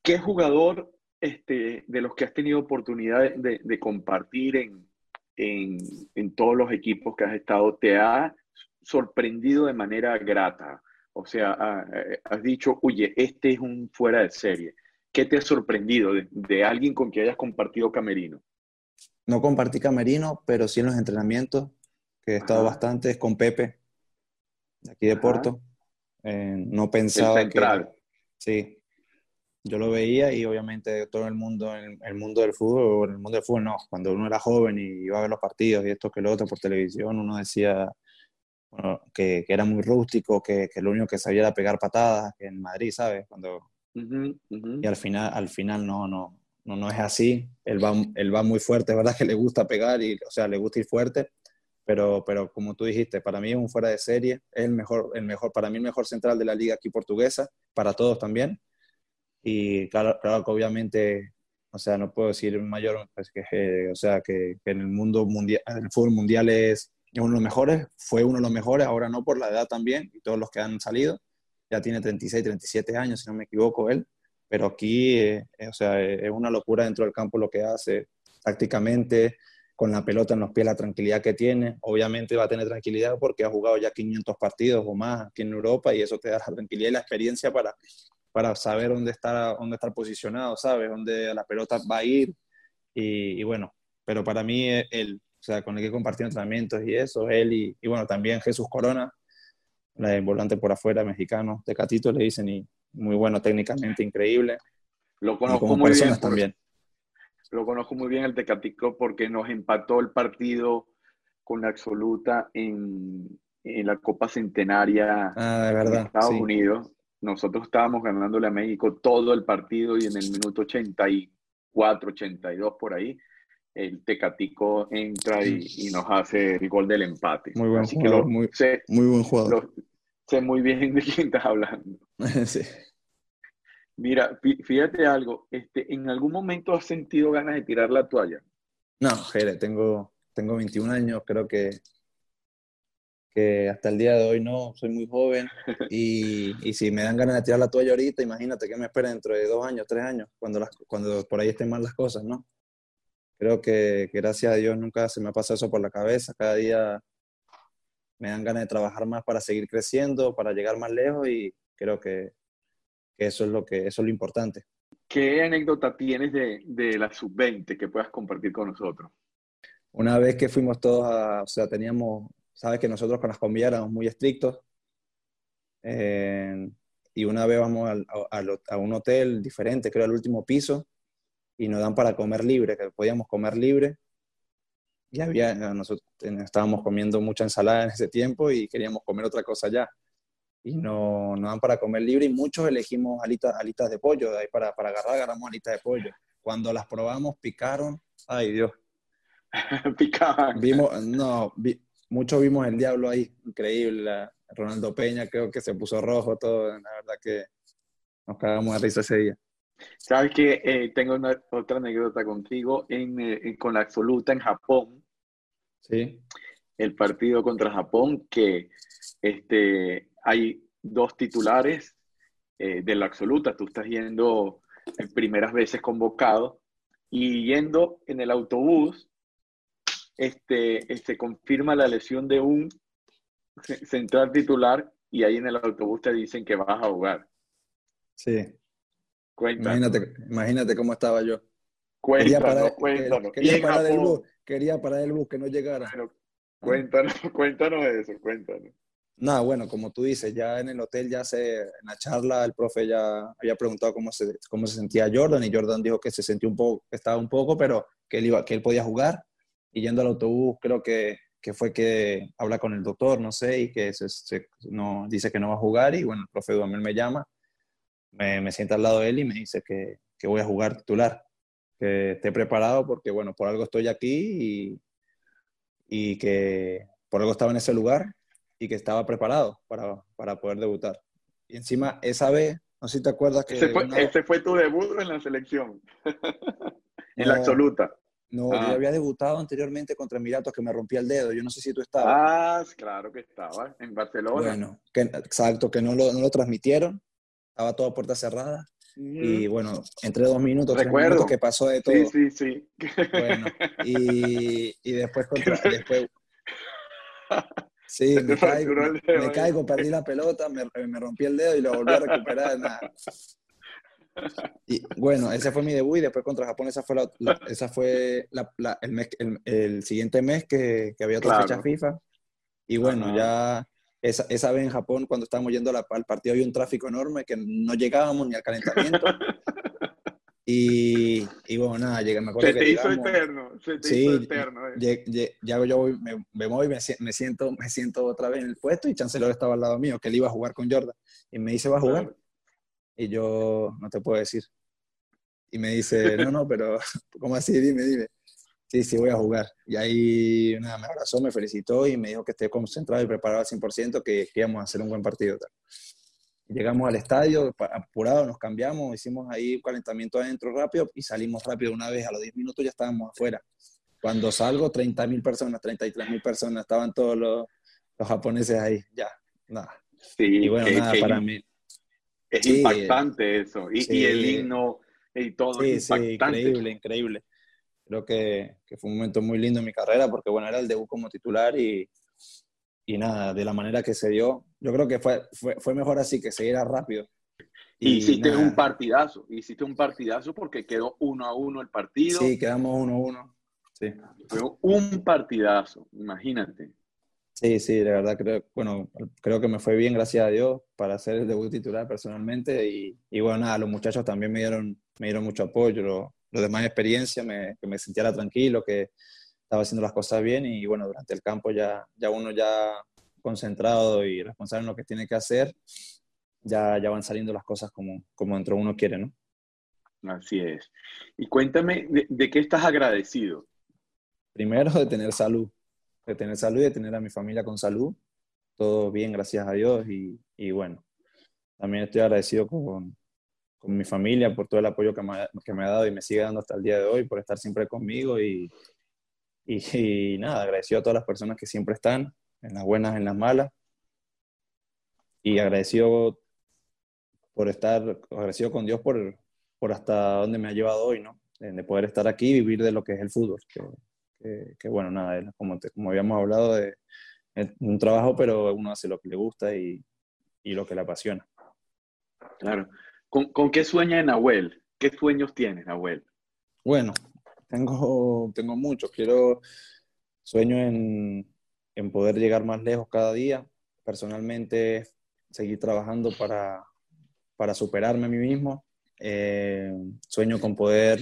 ¿Qué jugador este, de los que has tenido oportunidad de, compartir en, en, todos los equipos que has estado, te ha sorprendido de manera grata? O sea, has dicho, oye, este es un fuera de serie. ¿Qué te ha sorprendido de, alguien con quien hayas compartido camerino? No compartí camerino, pero sí en los entrenamientos, que he estado bastante, es con Pepe, de aquí de Porto. Eh, no pensaba el central. que... Sí, yo lo veía y obviamente todo el mundo, en el mundo del fútbol, en el mundo del fútbol no, cuando uno era joven y iba a ver los partidos y esto que lo otro por televisión, uno decía que, que, era muy rústico, que, que, lo único que sabía era pegar patadas, que en Madrid, ¿sabes? Cuando, Y al final, al final no, no, no, no es así, él va, él va muy fuerte, es verdad que le gusta pegar, y, o sea, le gusta ir fuerte, pero, pero como tú dijiste, para mí es un fuera de serie, es el mejor, el mejor, para mí el mejor central de la liga aquí portuguesa, para todos también, y claro, claro que obviamente, o sea, no puedo decir mayor, pues que, o sea, que, en el mundo mundial, el fútbol mundial es, uno de los mejores, fue uno de los mejores, ahora no por la edad también, y todos los que han salido, ya tiene 36, 37 años, si no me equivoco, él, pero aquí, eh, o sea, es una locura dentro del campo lo que hace, tácticamente, con la pelota en los pies, la tranquilidad que tiene. Obviamente va a tener tranquilidad porque ha jugado ya 500 partidos o más aquí en Europa y eso te da la tranquilidad y la experiencia para para saber dónde estar, dónde estar posicionado, ¿sabes? Dónde la pelota va a ir. Y, bueno, pero para mí él, o sea, con el que compartió entrenamientos y eso, él y, bueno, también Jesús Corona, el volante por afuera mexicano, de Catito le dicen, y muy bueno técnicamente, increíble. Lo conozco muy bien. También. Lo conozco muy bien el Tecatico porque nos empató el partido con la absoluta en, en la Copa Centenaria ah, de verdad, Estados Unidos nosotros estábamos ganándole a México todo el partido y en el minuto 84, 82 por ahí, el Tecatico entra y, nos hace el gol del empate. Muy buen jugador, muy, sé, muy, buen jugador. sé muy bien de quién estás hablando. sí. Mira, fíjate algo, este, ¿en algún momento has sentido ganas de tirar la toalla? No, Jere, tengo, tengo 21 años, creo que que hasta el día de hoy no, soy muy joven y, y, si me dan ganas de tirar la toalla ahorita, imagínate que me espera dentro de dos años, tres años, cuando, las, cuando por ahí estén mal las cosas, ¿no? Creo que, gracias a Dios nunca se me ha pasado eso por la cabeza, cada día me dan ganas de trabajar más para seguir creciendo, para llegar más lejos y creo que, que eso, es lo que eso es lo importante. ¿Qué anécdota tienes de, de la sub-20 que puedas compartir con nosotros? Una vez que fuimos todos a, o sea, teníamos Sabes que nosotros con las comidas éramos muy estrictos. Eh, y una vez vamos a, un hotel diferente, creo al último piso, y nos dan para comer libre, que podíamos comer libre. Y había, nosotros estábamos comiendo mucha ensalada en ese tiempo y queríamos comer otra cosa ya. Y no, nos dan para comer libre y muchos elegimos alitas, alitas de pollo, de ahí para, para agarrar agarramos alitas de pollo. Cuando las probamos, picaron, ay Dios. Picaban. Vimos, no, mucho vimos el diablo ahí, increíble. Ronaldo Peña creo que se puso rojo todo, la verdad que nos cagamos de risa ese día. Sabes que eh, tengo una, otra anécdota contigo en, eh, con la absoluta en Japón. Sí. El partido contra Japón, que este, hay dos titulares eh, de la absoluta. Tú estás yendo en primeras veces convocado y yendo en el autobús este, este, confirma la lesión de un central titular y ahí en el autobús te dicen que vas a jugar. Sí. Imagínate, imagínate cómo estaba yo. Cuéntanos, quería cuéntanos. Quería, parar el bus, quería parar el bus, que no llegara. cuéntanos, cuéntanos eso, cuéntanos. Nada, bueno, como tú dices, ya en el hotel, ya se, en la charla, el profe ya había preguntado cómo se, cómo se sentía Jordan y Jordan dijo que se sentía un poco, que estaba un poco, pero que él, iba, que él podía jugar y yendo al autobús creo que, que, fue que habla con el doctor, no sé, y que se, no, dice que no va a jugar y bueno, el profe Duamel me llama, me, me sienta al lado de él y me dice que, que voy a jugar titular. que esté preparado porque, bueno, por algo estoy aquí y, y que por algo estaba en ese lugar y que estaba preparado para, para poder debutar. Y encima, esa vez, no sé si te acuerdas que... Ese fue, fue tu debut en la selección, en la absoluta. No, yo ah. había debutado anteriormente contra Emiratos que me rompía el dedo. Yo no sé si tú estabas. Ah, claro que estaba, en Barcelona. Bueno, exacto, que no lo, no lo transmitieron. Estaba toda puerta cerrada. Y bueno, entre dos minutos, Recuerdo. minutos que pasó de todo. Sí, sí, sí. Bueno, y, y después contra. después, sí, me caigo, me, caigo, perdí la pelota, me, me, rompí el dedo y lo volví a recuperar. Nada. Y bueno, ese fue mi debut y después contra Japón esa fue, la, esa fue la, el, mes, el, siguiente mes que, que había otra fecha FIFA. Y bueno, ya esa, esa, vez en Japón, cuando estábamos yendo al partido, había un tráfico enorme que no llegábamos ni al calentamiento. y, y, bueno, nada, llegué, me acuerdo se te hizo eterno, se te hizo eterno. Eh. ya yo me, me voy, me, me, siento, me siento otra vez en el puesto y Chancellor estaba al lado mío, que él iba a jugar con Jordan. Y me dice, ¿va a jugar? Y yo, no te puedo decir. Y me dice, no, no, pero, ¿cómo así? Dime, dime. Sí, sí, voy a jugar. Y ahí nada, me abrazó, me felicitó y me dijo que esté concentrado y preparado al 100%, que íbamos a hacer un buen partido. Llegamos al estadio, apurado, nos cambiamos, hicimos ahí un calentamiento adentro rápido y salimos rápido una vez. A los 10 minutos ya estábamos afuera. Cuando salgo, 30.000 personas, 33.000 personas, estaban todos los, los, japoneses ahí, ya, nada. Sí, y bueno, nada, para mí, es impactante eso. Y, el himno y todo. Sí, sí, increíble, increíble. Creo que, que, fue un momento muy lindo en mi carrera porque, bueno, era el debut como titular y, y nada, de la manera que se dio, yo creo que fue, fue, fue mejor así, que se rápido. Y hiciste un partidazo, hiciste un partidazo porque quedó uno a uno el partido. Sí, quedamos uno a uno. Sí. Fue un partidazo, imagínate. Sí, sí, de verdad creo, bueno, creo que me fue bien, gracias a Dios, para hacer el debut titular personalmente. Y, y bueno, nada, los muchachos también me dieron, me dieron mucho apoyo, los lo demás experiencia, me, que me sintiera tranquilo, que estaba haciendo las cosas bien. Y bueno, durante el campo ya, ya uno ya concentrado y responsable en lo que tiene que hacer, ya, ya van saliendo las cosas como, como dentro uno quiere, ¿no? Así es. Y cuéntame, de qué estás agradecido? Primero, de tener salud de tener salud y de tener a mi familia con salud. Todo bien, gracias a Dios. Y, y bueno, también estoy agradecido con, con, mi familia por todo el apoyo que me, que me, ha dado y me sigue dando hasta el día de hoy, por estar siempre conmigo. Y, y, nada, agradecido a todas las personas que siempre están, en las buenas, en las malas. Y agradecido por estar, agradecido con Dios por, por hasta dónde me ha llevado hoy, ¿no? De poder estar aquí y vivir de lo que es el fútbol, que, que, bueno, nada, como, como habíamos hablado, de, un trabajo, pero uno hace lo que le gusta y, y lo que le apasiona. Claro. ¿Con, ¿Con, qué sueña Nahuel? ¿Qué sueños tienes, Nahuel? Bueno, tengo, tengo muchos. Quiero, sueño en, en poder llegar más lejos cada día. Personalmente, seguir trabajando para, para superarme a mí mismo. Eh, sueño con poder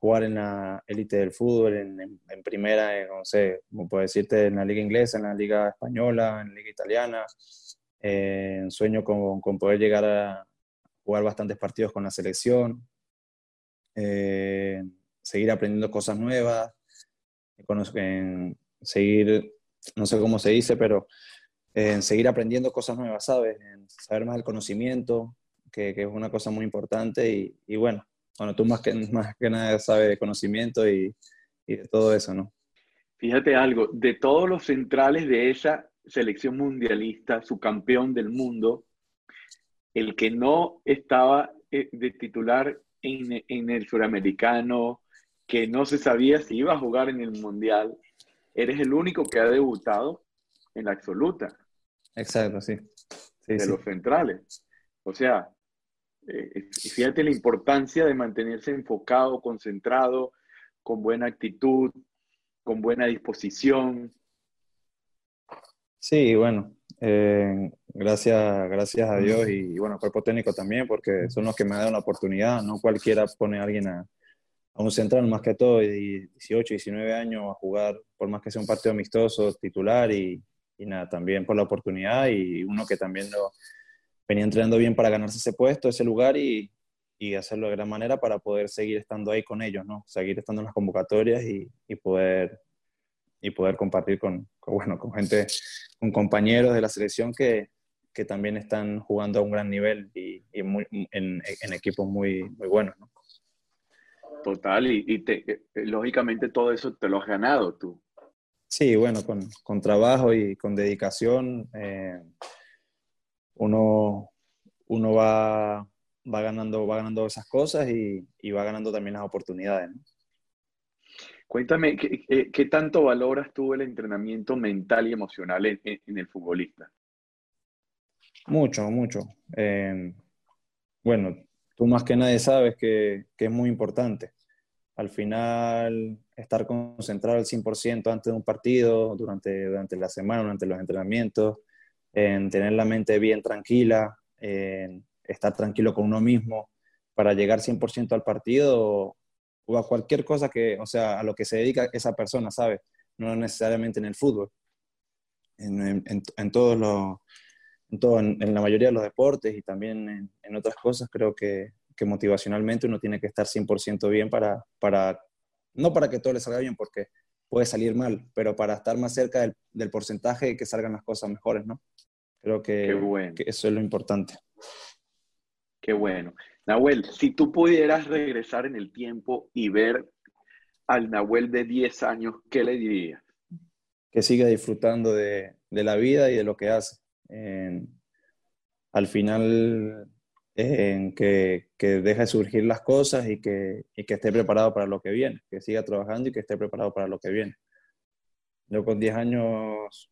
jugar en la élite del fútbol, en, primera, no sé, como puedo decirte, en la liga inglesa, en la liga española, en la liga italiana. Eh, sueño con, poder llegar a jugar bastantes partidos con la selección, eh, seguir aprendiendo cosas nuevas, seguir, no sé cómo se dice, pero en seguir aprendiendo cosas nuevas, ¿sabes? En saber más el conocimiento, que, que es una cosa muy importante y, y bueno, bueno, tú más que, más que nada sabes de conocimiento y, y de todo eso, ¿no? Fíjate algo, de todos los centrales de esa selección mundialista, su campeón del mundo, el que no estaba eh, de titular en, en, el suramericano, que no se sabía si iba a jugar en el mundial, eres el único que ha debutado en la absoluta. Exacto, sí. sí de los centrales. O sea, eh, fíjate la importancia de mantenerse enfocado, concentrado, con buena actitud, con buena disposición. Sí, bueno, eh, gracias, gracias a Dios y, bueno, cuerpo técnico también, porque son los que me dado la oportunidad. No cualquiera pone a alguien a, un central, más que todo, de 18, 19 años, a jugar, por más que sea un partido amistoso, titular y, y nada, también por la oportunidad y uno que también lo venía entrenando bien para ganarse ese puesto, ese lugar y, y hacerlo de gran manera para poder seguir estando ahí con ellos, ¿no? Seguir estando en las convocatorias y, y poder, y poder compartir con, bueno, con gente, con compañeros de la selección que, que también están jugando a un gran nivel y, y muy, en, en, equipos muy, muy buenos, ¿no? Total, y, y te, eh, lógicamente todo eso te lo has ganado tú. Sí, bueno, con, con trabajo y con dedicación, eh, uno, uno va, va ganando, va ganando esas cosas y, y va ganando también las oportunidades. Cuéntame, ¿qué, ¿qué, tanto valoras tú el entrenamiento mental y emocional en, en el futbolista? Mucho, mucho. Eh, bueno, tú más que nadie sabes que, que, es muy importante. Al final, estar concentrado al 100% antes de un partido, durante, durante la semana, durante los entrenamientos, en tener la mente bien tranquila, en estar tranquilo con uno mismo para llegar 100% al partido o a cualquier cosa que, o sea, a lo que se dedica esa persona, ¿sabes? No necesariamente en el fútbol, en, en, en todos los, en, todo, en, la mayoría de los deportes y también en, otras cosas, creo que, que, motivacionalmente uno tiene que estar 100% bien para, para, no para que todo le salga bien, porque puede salir mal, pero para estar más cerca del, del porcentaje que salgan las cosas mejores, ¿no? Creo que, bueno. que eso es lo importante. Qué bueno. Nahuel, si tú pudieras regresar en el tiempo y ver al Nahuel de 10 años, ¿qué le dirías? Que siga disfrutando de, de la vida y de lo que hace. al final, en que, que, deje surgir las cosas y que, y que esté preparado para lo que viene, que siga trabajando y que esté preparado para lo que viene. Yo con 10 años,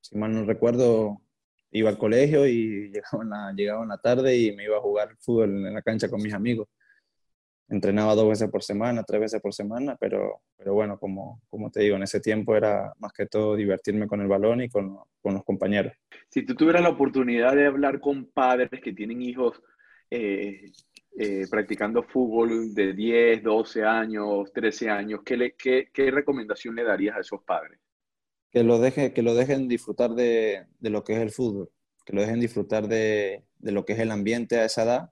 si mal no recuerdo, iba al colegio y llegaba en, la, llegaba en la tarde y me iba a jugar fútbol en la cancha con mis amigos. Entrenaba dos veces por semana, tres veces por semana, pero, pero bueno, como, como te digo, en ese tiempo era más que todo divertirme con el balón y con, con los compañeros. Si tú tuvieras la oportunidad de hablar con padres que tienen hijos eh, eh, practicando fútbol de 10, 12 años, 13 años, ¿qué, qué, qué recomendación le darías a esos padres? Que lo, deje, que lo dejen disfrutar de, de, lo que es el fútbol, que lo dejen disfrutar de, de, lo que es el ambiente a esa edad,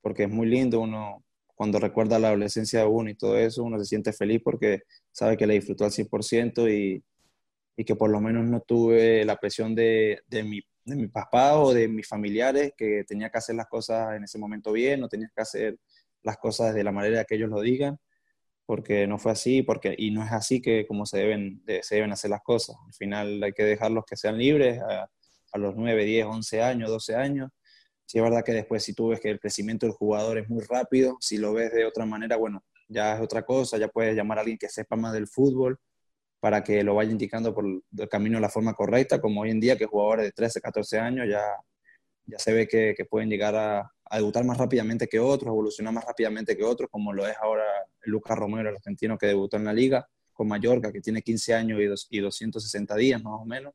porque es muy lindo uno, cuando recuerda la adolescencia de uno y todo eso, uno se siente feliz porque sabe que le disfrutó al 100% y, y que por lo menos no tuve la presión de, de, mi, de mi papá o de mis familiares, que tenía que hacer las cosas en ese momento bien, no tenía que hacer las cosas de la manera que ellos lo digan porque no fue así, porque, y no es así que como se deben, de, se deben hacer las cosas. Al final hay que dejarlos que sean libres a, a, los 9, 10, 11 años, 12 años. Sí es verdad que después si tú ves que el crecimiento del jugador es muy rápido, si lo ves de otra manera, bueno, ya es otra cosa, ya puedes llamar a alguien que sepa más del fútbol para que lo vaya indicando por el camino de la forma correcta, como hoy en día que jugadores de 13, 14 años ya, ya se ve que, que pueden llegar a, a debutar más rápidamente que otros, evolucionar más rápidamente que otros, como lo es ahora Lucas Romero, el argentino que debutó en la liga con Mallorca, que tiene 15 años y, dos, y 260 días más o menos.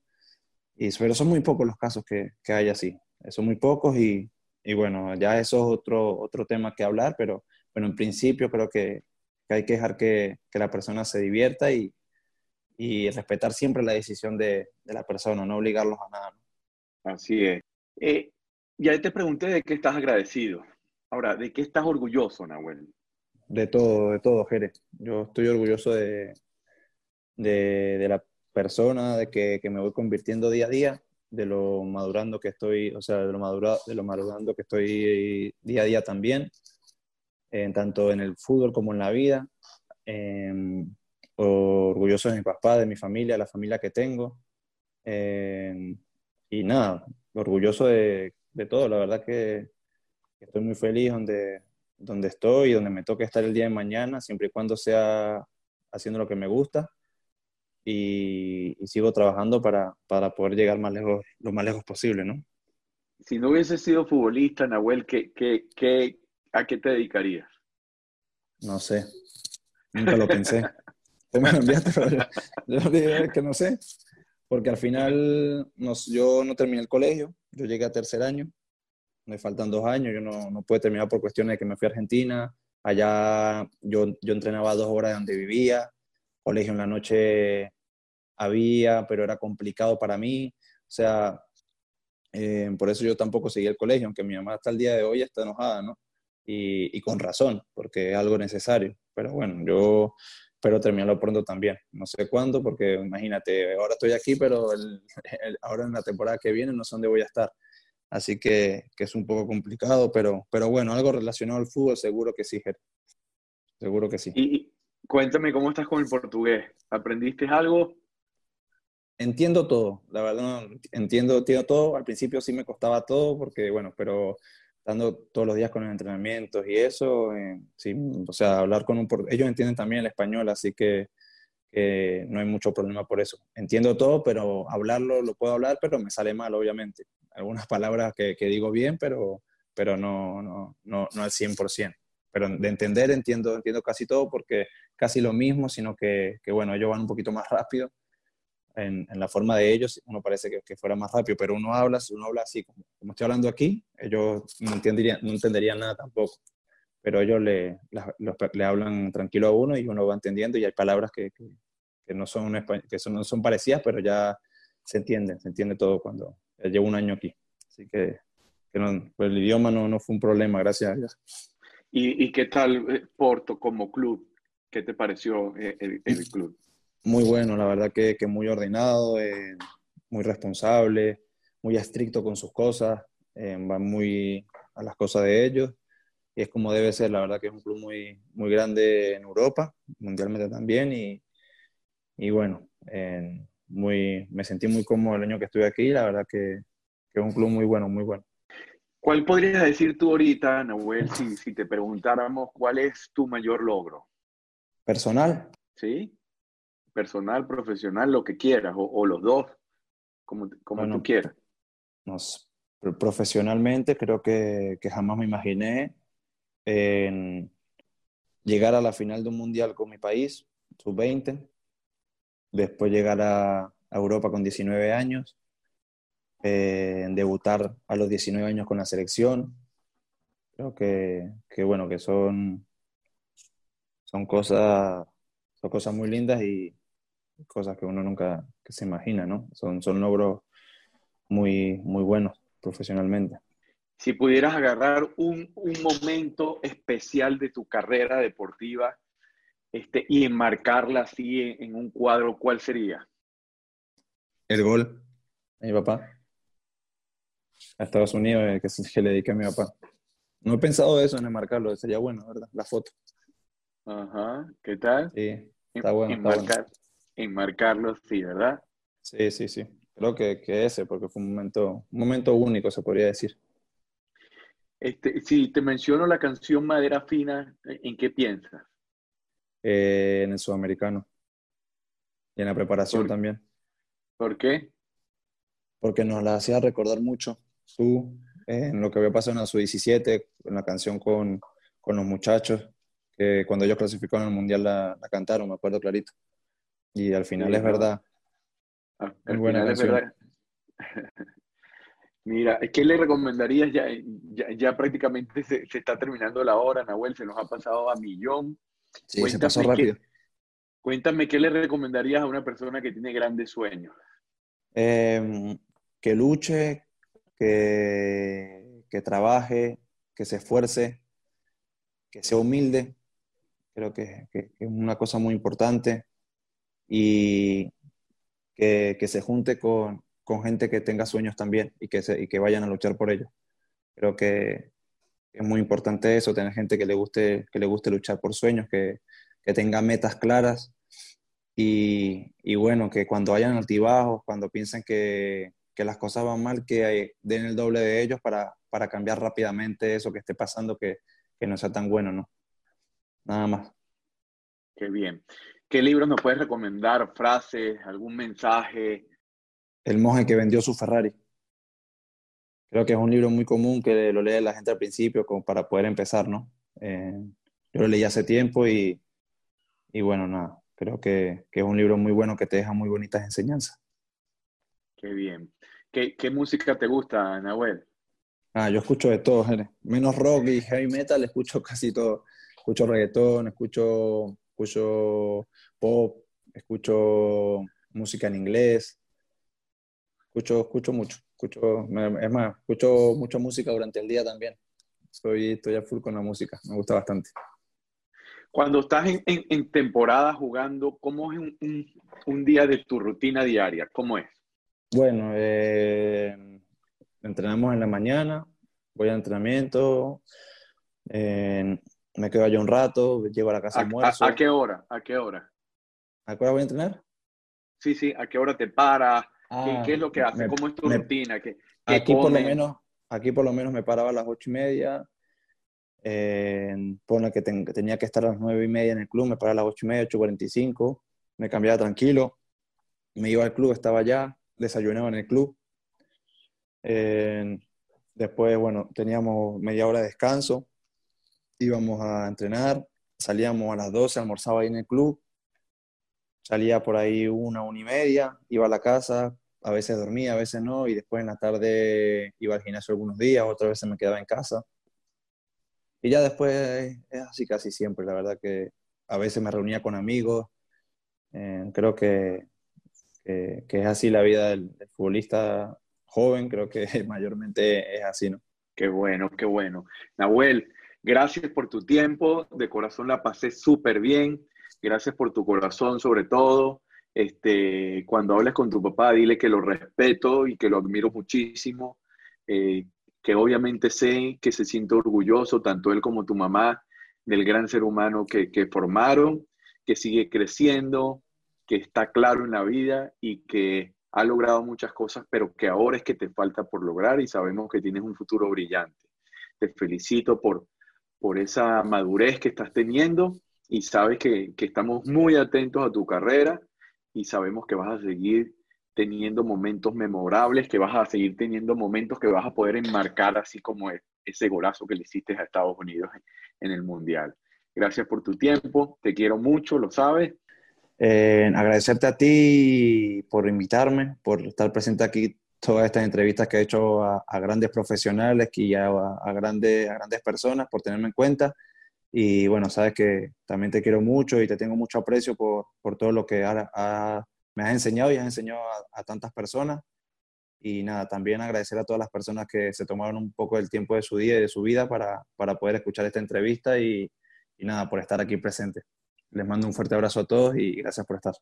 Y, pero son muy pocos los casos que, que hay así, son muy pocos y, y, bueno, ya eso es otro, otro tema que hablar, pero bueno, en principio creo que, que hay que dejar que, que, la persona se divierta y, y respetar siempre la decisión de, de, la persona, no obligarlos a nada. Así es. Eh, ya te pregunté de qué estás agradecido. Ahora, ¿de qué estás orgulloso, Nahuel? De todo, de todo, Jerez. Yo estoy orgulloso de, de, de la persona, de que, que, me voy convirtiendo día a día, de lo madurando que estoy, o sea, de lo, madura, de lo madurando que estoy día a día también, eh, tanto en el fútbol como en la vida. Eh, orgulloso de mi papá, de mi familia, la familia que tengo. Eh, y nada, orgulloso de de todo. La verdad que estoy muy feliz donde, donde estoy y donde me toque estar el día de mañana, siempre y cuando sea haciendo lo que me gusta. Y, y sigo trabajando para, para, poder llegar más lejos, lo más lejos posible, ¿no? Si no hubiese sido futbolista, Nahuel, ¿qué, qué, qué, ¿a qué te dedicarías? No sé, nunca lo pensé. Tú me lo enviaste, pero yo, yo que no sé, porque al final nos, yo no terminé el colegio, yo llegué a tercer año, me faltan dos años, yo no, no pude terminar por cuestiones de que me fui a Argentina, allá yo, yo entrenaba dos horas de donde vivía, colegio en la noche había, pero era complicado para mí, o sea, eh, por eso yo tampoco seguí el colegio, aunque mi mamá hasta el día de hoy está enojada, ¿no? y, con razón, porque es algo necesario. Pero bueno, yo espero terminarlo pronto también. No sé cuándo, porque imagínate, ahora estoy aquí, pero ahora en la temporada que viene no sé dónde voy a estar. Así que, que, es un poco complicado, pero, pero bueno, algo relacionado al fútbol seguro que sí, Seguro que sí. Y cuéntame cómo estás con el portugués. ¿Aprendiste algo? Entiendo todo, la verdad, entiendo, entiendo todo. Al principio sí me costaba todo, porque bueno, pero estando todos los días con los entrenamientos y eso, eh, sí, o sea, hablar con un... Ellos entienden también el español, así que no hay mucho problema por eso. Entiendo todo, pero hablarlo lo puedo hablar, pero me sale mal, obviamente. Algunas palabras que, que digo bien, pero, pero no, no, no, no al 100%. Pero de entender entiendo, entiendo casi todo porque casi lo mismo, sino que, que bueno, ellos van un poquito más rápido en, en, la forma de ellos, uno parece que, que, fuera más rápido, pero uno habla, si uno habla así como, como estoy hablando aquí, ellos no entenderían, no entenderían nada tampoco, pero ellos le, le hablan tranquilo a uno y uno va entendiendo y hay palabras que, que no, son, que son, no son parecidas, pero ya se entienden, se entiende todo cuando llevo un año aquí. Así que, que no, pues el idioma no, no, fue un problema, gracias a Dios. ¿Y, y qué tal eh, Porto como club? ¿Qué te pareció eh, el, el club? Muy bueno, la verdad que, que muy ordenado, eh, muy responsable, muy estricto con sus cosas, eh, va muy a las cosas de ellos y es como debe ser, la verdad que es un club muy, muy grande en Europa, mundialmente también y, y bueno, eh, muy, me sentí muy cómodo el año que estuve aquí, la verdad que, que, es un club muy bueno, muy bueno. ¿Cuál podrías decir tú ahorita, Nahuel, si, si te preguntáramos cuál es tu mayor logro? ¿Personal? Sí personal, profesional, lo que quieras, o, los dos, como, como tú quieras. Nos, profesionalmente creo que, que, jamás me imaginé en llegar a la final de un mundial con mi país, sub-20, después llegar a, Europa con 19 años, eh, debutar a los 19 años con la selección. Creo que, que bueno, que son, son cosas, son cosas muy lindas y, cosas que uno nunca se imagina, ¿no? Son, son logros muy, muy buenos profesionalmente. Si pudieras agarrar un, un momento especial de tu carrera deportiva este, y enmarcarla así en, en, un cuadro, ¿cuál sería? El gol a mi papá. A Estados Unidos, eh, que, que le dediqué a mi papá. No he pensado eso en enmarcarlo, sería bueno, ¿verdad? La foto. Ajá, ¿qué tal? Sí, está bueno. Enmarcar, está bueno enmarcarlo, sí, ¿verdad? Sí, sí, sí. Creo que, que, ese, porque fue un momento, un momento único, se podría decir. Este, si te menciono la canción Madera Fina, ¿en qué piensas? Eh, en el sudamericano. Y en la preparación ¿Por, también. ¿Por qué? Porque nos la hacía recordar mucho. Tú, eh, en lo que había pasado en la sub-17, en la canción con, con, los muchachos, que cuando ellos clasificaron al Mundial la, la cantaron, me acuerdo clarito. Y al final sí, es verdad. Ah, al buena es verdad. Mira, ¿qué le recomendarías? Ya, ya, ya prácticamente se, se, está terminando la hora, Nahuel, se nos ha pasado a millón. Sí, cuéntame se pasó rápido. Qué, cuéntame, ¿qué le recomendarías a una persona que tiene grandes sueños? Eh, que luche, que, que trabaje, que se esfuerce, que sea humilde. Creo que, que, que es una cosa muy importante y que, que se junte con, con, gente que tenga sueños también y que, se, y que vayan a luchar por ellos. Creo que es muy importante eso, tener gente que le guste, que le guste luchar por sueños, que, que tenga metas claras y, y, bueno, que cuando hayan altibajos, cuando piensen que, que las cosas van mal, que den el doble de ellos para, para cambiar rápidamente eso que esté pasando, que, que no sea tan bueno, ¿no? Nada más. Qué bien. ¿Qué libros nos puedes recomendar? ¿Frases? ¿Algún mensaje? El monje que vendió su Ferrari. Creo que es un libro muy común que lo lee la gente al principio como para poder empezar, ¿no? Eh, yo lo leí hace tiempo y, y bueno, nada, creo que, que, es un libro muy bueno que te deja muy bonitas enseñanzas. Qué bien. ¿Qué, qué música te gusta, Nahuel? Ah, yo escucho de todo, menos rock y heavy metal, escucho casi todo. Escucho reggaetón, escucho escucho pop, escucho música en inglés, escucho, escucho mucho, escucho, es más, escucho mucha música durante el día también. soy, estoy a full con la música, me gusta bastante. Cuando estás en, temporada jugando, ¿cómo es un, día de tu rutina diaria? ¿Cómo es? Bueno, eh, entrenamos en la mañana, voy al entrenamiento, eh, me quedo allá un rato, llego a la casa a, almuerzo. A, qué hora? ¿A qué hora? ¿A qué hora voy a entrenar? Sí, sí, ¿a qué hora te paras? ¿Qué, es lo que ah, haces? ¿Cómo es tu rutina? ¿Qué, aquí, por lo menos, aquí por lo menos me paraba a las ocho y media, eh, la que, tenía que estar a las nueve y media en el club, me paraba a las ocho y media, ocho cuarenta y cinco, me cambiaba tranquilo, me iba al club, estaba allá, desayunaba en el club. Eh, después, bueno, teníamos media hora de descanso, íbamos a entrenar, salíamos a las 12, almorzaba ahí en el club, salía por ahí una, una y media, iba a la casa, a veces dormía, a veces no, y después en la tarde iba al gimnasio algunos días, otras veces me quedaba en casa. Y ya después es así casi siempre, la verdad que a veces me reunía con amigos. Eh, creo que, que, es así la vida del, futbolista joven, creo que mayormente es así, ¿no? Qué bueno, qué bueno. Nahuel, gracias por tu tiempo, de corazón la pasé súper bien. Gracias por tu corazón sobre todo. Este, cuando hables con tu papá, dile que lo respeto y que lo admiro muchísimo. Eh, que obviamente sé que se siente orgulloso, tanto él como tu mamá, del gran ser humano que, formaron, que sigue creciendo, que está claro en la vida y que ha logrado muchas cosas, pero que ahora es que te falta por lograr y sabemos que tienes un futuro brillante. Te felicito por, por esa madurez que estás teniendo y sabes que, que estamos muy atentos a tu carrera y sabemos que vas a seguir teniendo momentos memorables, que vas a seguir teniendo momentos que vas a poder enmarcar, así como e-, ese golazo que le hiciste a Estados Unidos en el Mundial. Gracias por tu tiempo, te quiero mucho, lo sabes. Eh, agradecerte a ti por invitarme, por estar presente aquí todas estas entrevistas que he hecho a, grandes profesionales y a, a, grandes, a grandes personas, por tenerme en cuenta. Y bueno, sabes que también te quiero mucho y te tengo mucho aprecio por, por todo lo que ha, ha me has enseñado y has enseñado a, tantas personas. Y nada, también agradecer a todas las personas que se tomaron un poco del tiempo de su día y de su vida para, para poder escuchar esta entrevista y, y nada, por estar aquí presente. Les mando un fuerte abrazo a todos y gracias por estar.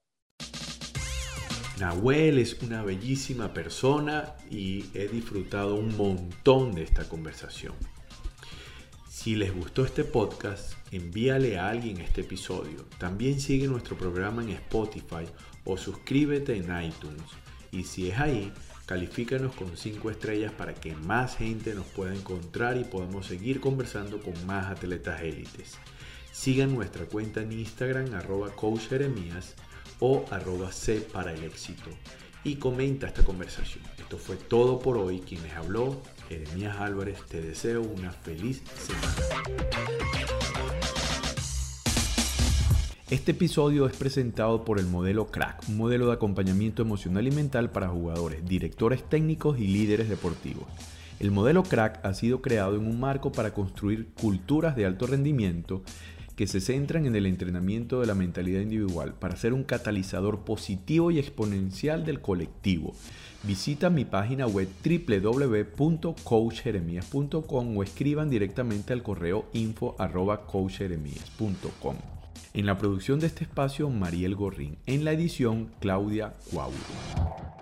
Nahuel es una bellísima persona y he disfrutado un montón de esta conversación. Si les gustó este podcast, envíale a alguien este episodio. También sigue nuestro programa en Spotify o suscríbete en iTunes. Y si es ahí, califícanos con 5 estrellas para que más gente nos pueda encontrar y podamos seguir conversando con más atletas élites. Sigan nuestra cuenta en Instagram arroba o arroba C para el éxito y comenta esta conversación. Esto fue todo por hoy. Quien les habló, Jeremías Álvarez, te deseo una feliz semana. Este episodio es presentado por el modelo CRACK, un modelo de acompañamiento emocional y mental para jugadores, directores técnicos y líderes deportivos. El modelo CRACK ha sido creado en un marco para construir culturas de alto rendimiento que se centran en el entrenamiento de la mentalidad individual para ser un catalizador positivo y exponencial del colectivo. Visita mi página web www.coachjeremías.com o escriban directamente al correo info.coachjeremías.com. En la producción de este espacio, Mariel Gorrín. En la edición, Claudia Cuauro.